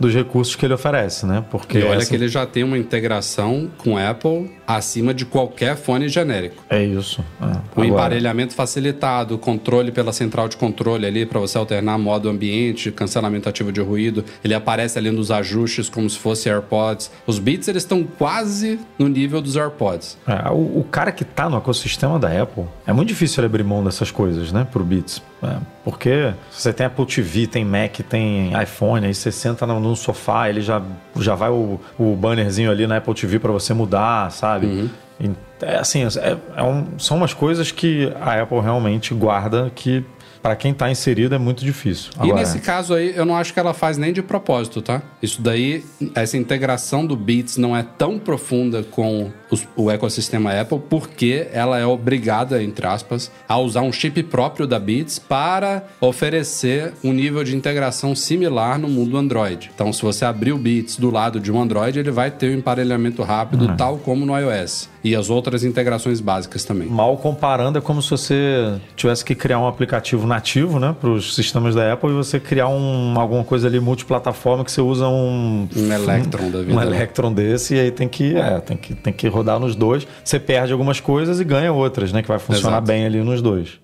dos recursos que ele oferece, né? Porque E olha essa- que ele já tem uma integração com Apple acima de qualquer fone genérico. É isso. é. O Agora- emparelhamento facilitado, o controle pela central de controle ali para você alternar modo ambiente, cancelamento ativo de ruído. Ele aparece ali nos ajustes como se fosse AirPods. Os Beats eles estão quase no nível dos AirPods. É, o, o cara que tá no ecossistema da Apple, é muito difícil ele abrir mão dessas coisas, né, pro Beats. É, porque você tem Apple TV, tem Mac, tem iPhone, aí você senta no, no sofá, ele já, já vai o, o bannerzinho ali na Apple TV para você mudar, sabe? E, é assim, é- é um- são umas coisas que a Apple realmente guarda que para quem tá inserido é muito difícil. E Agora, nesse caso aí, eu não acho que ela faz nem de propósito, tá? Isso daí, essa integração do Beats não é tão profunda com os- o ecossistema Apple, porque ela é obrigada, entre aspas, a usar um chip próprio da Beats para oferecer um nível de integração similar no mundo Android. Então, se você abrir o Beats do lado de um Android, ele vai ter um emparelhamento rápido, tal como no iOS. E as outras integrações básicas também. Mal comparando, é como se você tivesse que criar um aplicativo nativo, né, para os sistemas da Apple e você criar um, alguma coisa ali multiplataforma que você usa um Um Electron da vida. um né? Electron desse e aí tem que, é, tem que tem que rodar nos dois. Você perde algumas coisas e ganha outras, né, que vai funcionar Exato. bem ali nos dois.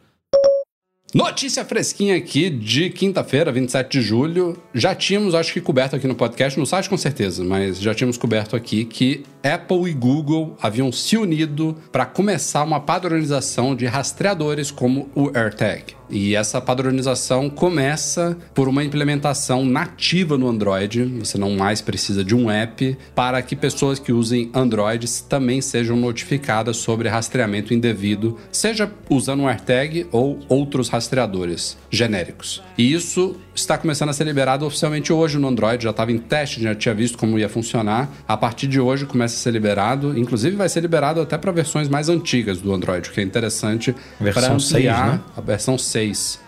Notícia fresquinha aqui de quinta-feira, 27 de julho. Já tínhamos, acho que coberto aqui no podcast, no site com certeza, mas já tínhamos coberto aqui que Apple e Google haviam se unido para começar uma padronização de rastreadores como o AirTag. E essa padronização começa por uma implementação nativa no Android. Você não mais precisa de um app para que pessoas que usem Androids também sejam notificadas sobre rastreamento indevido, seja usando um AirTag ou outros rastreadores genéricos. E isso está começando a ser liberado oficialmente hoje no Android. Já estava em teste, já tinha visto como ia funcionar. A partir de hoje começa a ser liberado. Inclusive vai ser liberado até para versões mais antigas do Android, o que é interessante para ampliar 6, né? a versão 6,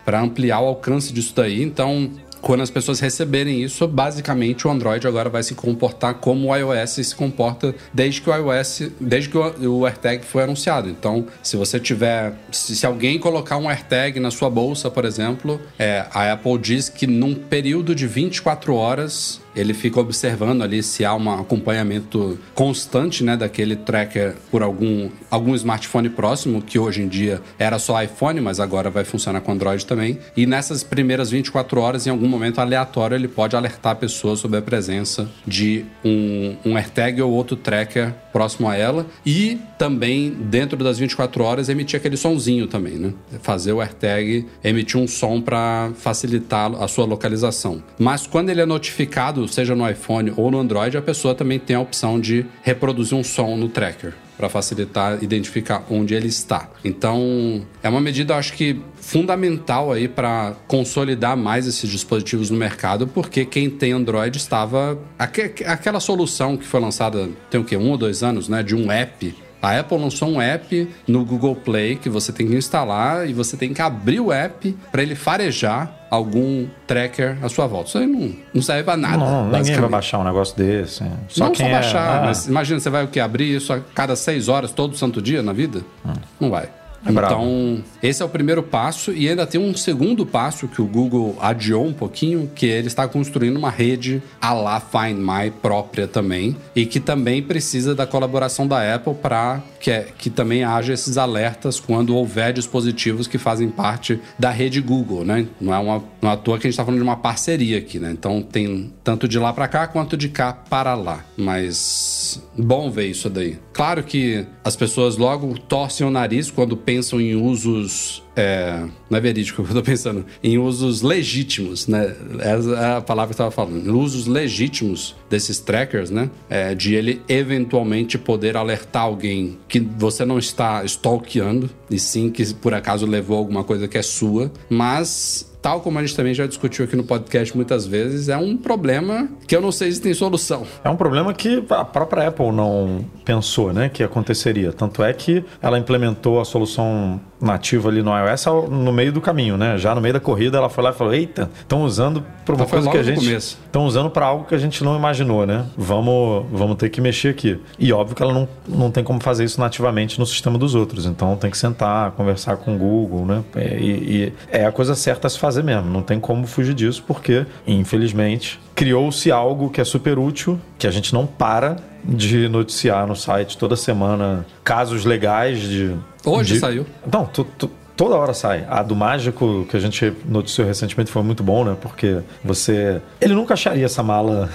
para ampliar o alcance disso daí. Então, quando as pessoas receberem isso, basicamente o Android agora vai se comportar como o iOS se comporta desde que o iOS, desde que o AirTag foi anunciado. Então, se você tiver, se, alguém colocar um AirTag na sua bolsa, por exemplo, é, a Apple diz que num período de 24 horas ele fica observando ali se há um acompanhamento constante né, daquele tracker por algum, algum smartphone próximo, que hoje em dia era só iPhone, mas agora vai funcionar com Android também. E nessas primeiras 24 horas, em algum momento aleatório, ele pode alertar a pessoa sobre a presença de um, um AirTag ou outro tracker próximo a ela. E também, dentro das 24 horas, emitir aquele sonzinho também, né? Fazer o AirTag emitir um som para facilitar a sua localização. Mas quando ele é notificado seja no iPhone ou no Android, a pessoa também tem a opção de reproduzir um som no tracker para facilitar identificar onde ele está. Então, é uma medida, acho que fundamental aí para consolidar mais esses dispositivos no mercado, porque quem tem Android estava aquela solução que foi lançada tem o quê? Um ou dois anos, né? De um app a Apple lançou um app no Google Play que você tem que instalar e você tem que abrir o app para ele farejar algum tracker à sua volta. Isso aí não, não serve pra nada. Não, ninguém vai baixar um negócio desse. Só não só é- baixar, é... mas imagina, você vai o que? Abrir isso a cada seis horas todo santo dia na vida? Hum. Não vai. É então, esse é o primeiro passo e ainda tem um segundo passo que o Google adiou um pouquinho, que ele está construindo uma rede a la Find My própria também e que também precisa da colaboração da Apple para que, é, que também haja esses alertas quando houver dispositivos que fazem parte da rede Google, né? Não é uma não é à toa que a gente está falando de uma parceria aqui, né? Então tem tanto de lá para cá quanto de cá para lá. Mas bom ver isso daí. Claro que as pessoas logo torcem o nariz quando pensam em usos. É, não é verídico, eu tô pensando. Em usos legítimos, né? Essa é a palavra que eu estava falando. Usos legítimos desses trackers, né? É, de ele eventualmente poder alertar alguém que você não está stalkeando, e sim que por acaso levou alguma coisa que é sua, mas tal como a gente também já discutiu aqui no podcast muitas vezes, é um problema que eu não sei se tem solução. É um problema que a própria Apple não pensou, né, que aconteceria. Tanto é que ela implementou a solução nativa ali no iOS no meio do caminho, né? Já no meio da corrida ela foi lá e falou: "Eita, estão usando para uma coisa que a gente estão usando para algo que a gente não imaginou, né? Vamos, vamos ter que mexer aqui". E óbvio que ela não, não tem como fazer isso nativamente no sistema dos outros, então tem que sentar, conversar com o Google, né? E, e é a coisa certa a se fazer mesmo, não tem como fugir disso porque, infelizmente, criou-se algo que é super útil, que a gente não para de noticiar no site toda semana casos legais de. Hoje de... saiu. Não, tu, tu, toda hora sai. A do mágico que a gente noticiou recentemente foi muito bom, né? Porque você. Ele nunca acharia essa mala.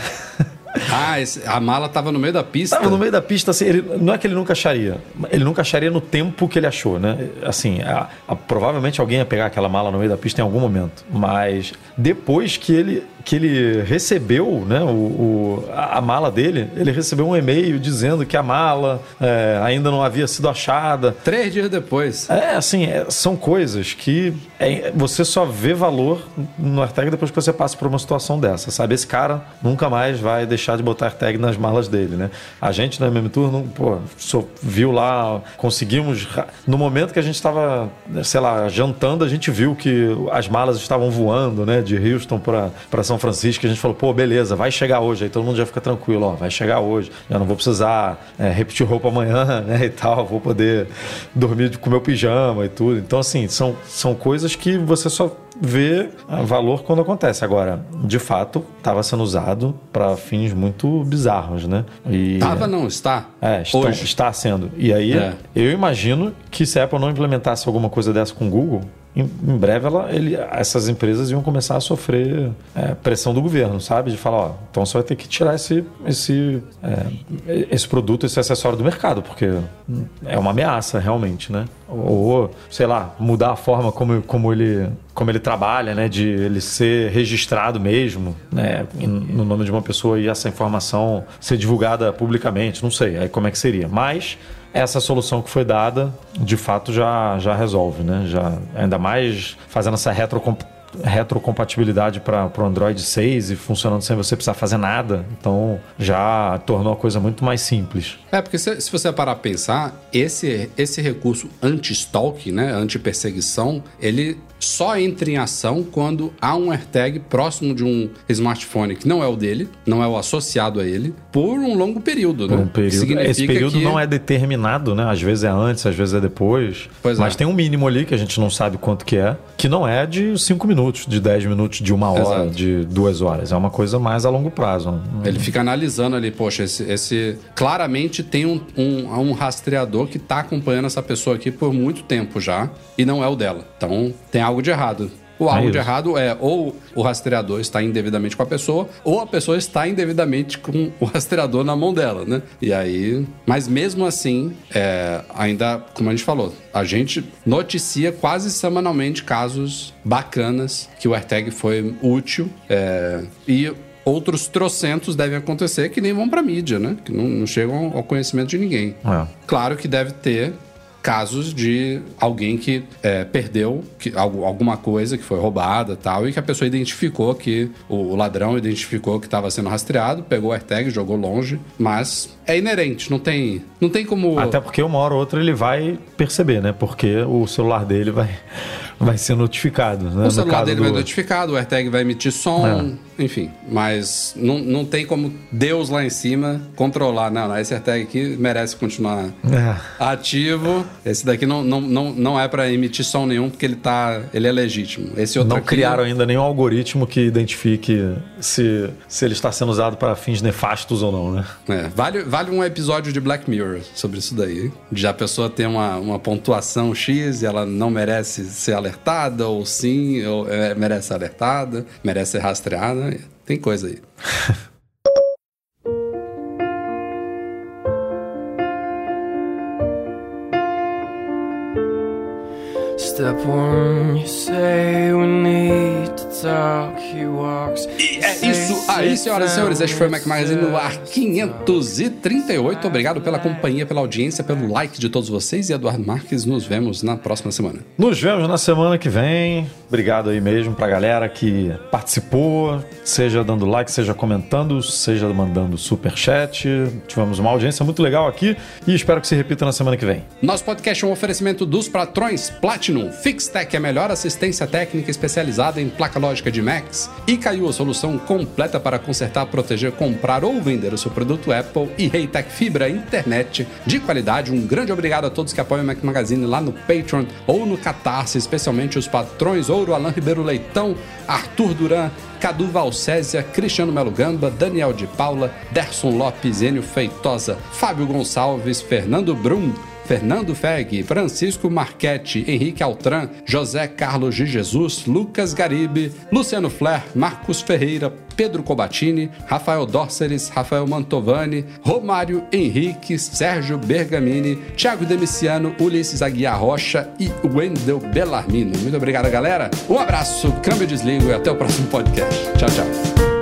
Ah, esse, a mala tava no meio da pista? Tava no meio da pista, assim, ele, não é que ele nunca acharia. Ele nunca acharia no tempo que ele achou, né? Assim, a, a, provavelmente alguém ia pegar aquela mala no meio da pista em algum momento. Mas depois que ele que ele recebeu né, o, o a, mala dele, ele recebeu um e-mail dizendo que a mala é, ainda não havia sido achada. Três dias depois. É, assim, é, são coisas que é, você só vê valor no AirTag depois que você passa por uma situação dessa, sabe? Esse cara nunca mais vai deixar de botar AirTag nas malas dele, né? A gente na MM Tour, não, pô, só viu lá, conseguimos... No momento que a gente estava, sei lá, jantando, a gente viu que as malas estavam voando, né? De Houston para São são Francisco, a gente falou, pô, beleza, vai chegar hoje. Aí todo mundo já fica tranquilo, ó, vai chegar hoje. Já não vou precisar é, repetir roupa amanhã, né, e tal. Vou poder dormir com meu pijama e tudo. Então, assim, são, são coisas que você só vê valor quando acontece. Agora, de fato, estava sendo usado para fins muito bizarros, né? E, tava não, está. É, está, está sendo. E aí, é. eu imagino que se a Apple não implementasse alguma coisa dessa com o Google, em, em breve ela, ele, essas empresas iam começar a sofrer é, pressão do governo, sabe? De falar, ó, então você vai ter que tirar esse, esse, é, esse produto, esse acessório do mercado, porque é uma ameaça realmente, né? Ou, sei lá, mudar a forma como, como, ele, como ele trabalha, né? De ele ser registrado mesmo, né? No nome de uma pessoa e essa informação ser divulgada publicamente, não sei, aí como é que seria. Mas essa solução que foi dada, de fato, já, já resolve, né? Já, ainda mais fazendo essa retrocomp retrocompatibilidade para o Android 6 e funcionando sem você precisar fazer nada. Então já tornou a coisa muito mais simples. É, porque se, se você parar a pensar, esse, esse recurso anti-stalk, né, anti-perseguição, ele só entra em ação quando há um AirTag próximo de um smartphone que não é o dele, não é o associado a ele, por um longo período, né? Um período. Esse período que... não é determinado, né? Às vezes é antes, às vezes é depois. Pois mas é. tem um mínimo ali que a gente não sabe quanto que é, que não é de 5 minutos, de 10 minutos, de uma hora, Exato. de duas horas. É uma coisa mais a longo prazo. Ele fica analisando ali, poxa, esse, esse claramente tem um, um, um rastreador que está acompanhando essa pessoa aqui por muito tempo já e não é o dela. Então tem algo de errado. O algo é de errado é ou o rastreador está indevidamente com a pessoa, ou a pessoa está indevidamente com o rastreador na mão dela, né? E aí. Mas mesmo assim, é, ainda, como a gente falou, a gente noticia quase semanalmente casos bacanas que o AirTag foi útil. É, e outros trocentos devem acontecer que nem vão para mídia, né? Que não, não, chegam ao conhecimento de ninguém. É. Claro que deve ter casos de alguém que é, perdeu que, alguma coisa que foi roubada tal, e que a pessoa identificou que o ladrão identificou que estava sendo rastreado, pegou o AirTag, jogou longe, mas é inerente, não tem, não tem como. Até porque uma hora ou outra ele vai perceber, né? Porque o celular dele vai vai ser notificado. Né? O celular dele do... vai notificado, o AirTag vai emitir som, é. enfim. Mas não, não tem como Deus lá em cima controlar. Não, não esse AirTag aqui merece continuar é. ativo. Esse daqui não, não, não, não é para emitir som nenhum, porque ele, tá, ele é legítimo. Esse outro não aqui, criaram ainda nenhum algoritmo que identifique se, se ele está sendo usado para fins nefastos ou não, né? É, vale, vale um episódio de Black Mirror sobre isso daí. De a pessoa ter uma, uma pontuação X e ela não merece ser alertada, ou sim, ou é, merece ser alertada, merece ser rastreada. Tem coisa aí. Step one, you say we need E é isso aí, senhoras e senhores. Este foi o Mac Magazine no ar 538. Obrigado pela companhia, pela audiência, pelo like de todos vocês. E Eduardo Marques, nos vemos na próxima semana. Nos vemos na semana que vem. Obrigado aí mesmo pra galera que participou, seja dando like, seja comentando, seja mandando super chat. Tivemos uma audiência muito legal aqui e espero que se repita na semana que vem. Nosso podcast é um oferecimento dos patrões Platinum. Fixtech é a melhor assistência técnica especializada em placa lógica de Macs. E caiu a solução completa para consertar, proteger, comprar ou vender o seu produto Apple. E Reitec Fibra Internet de qualidade. Um grande obrigado a todos que apoiam o Mac Magazine lá no Patreon ou no Catarse, especialmente os patrões Ouro, Alain Ribeiro Leitão, Arthur Duran, Cadu Valcésia, Cristiano Melo Gamba, Daniel de Paula, Derson Lopes, Enio Feitosa, Fábio Gonçalves, Fernando Brum, Fernando Feg, Francisco Marchetti, Henrique Altran, José Carlos de Jesus, Lucas Garibe, Luciano Flair, Marcos Ferreira, Pedro Cobatini, Rafael Dórceres, Rafael Mantovani, Romário Henrique, Sérgio Bergamini, Thiago Demiciano, Ulisses Aguiar Rocha e Wendel Bellarmino. Muito obrigado, galera. Um abraço, câmbio desligo e até o próximo podcast. Tchau, tchau.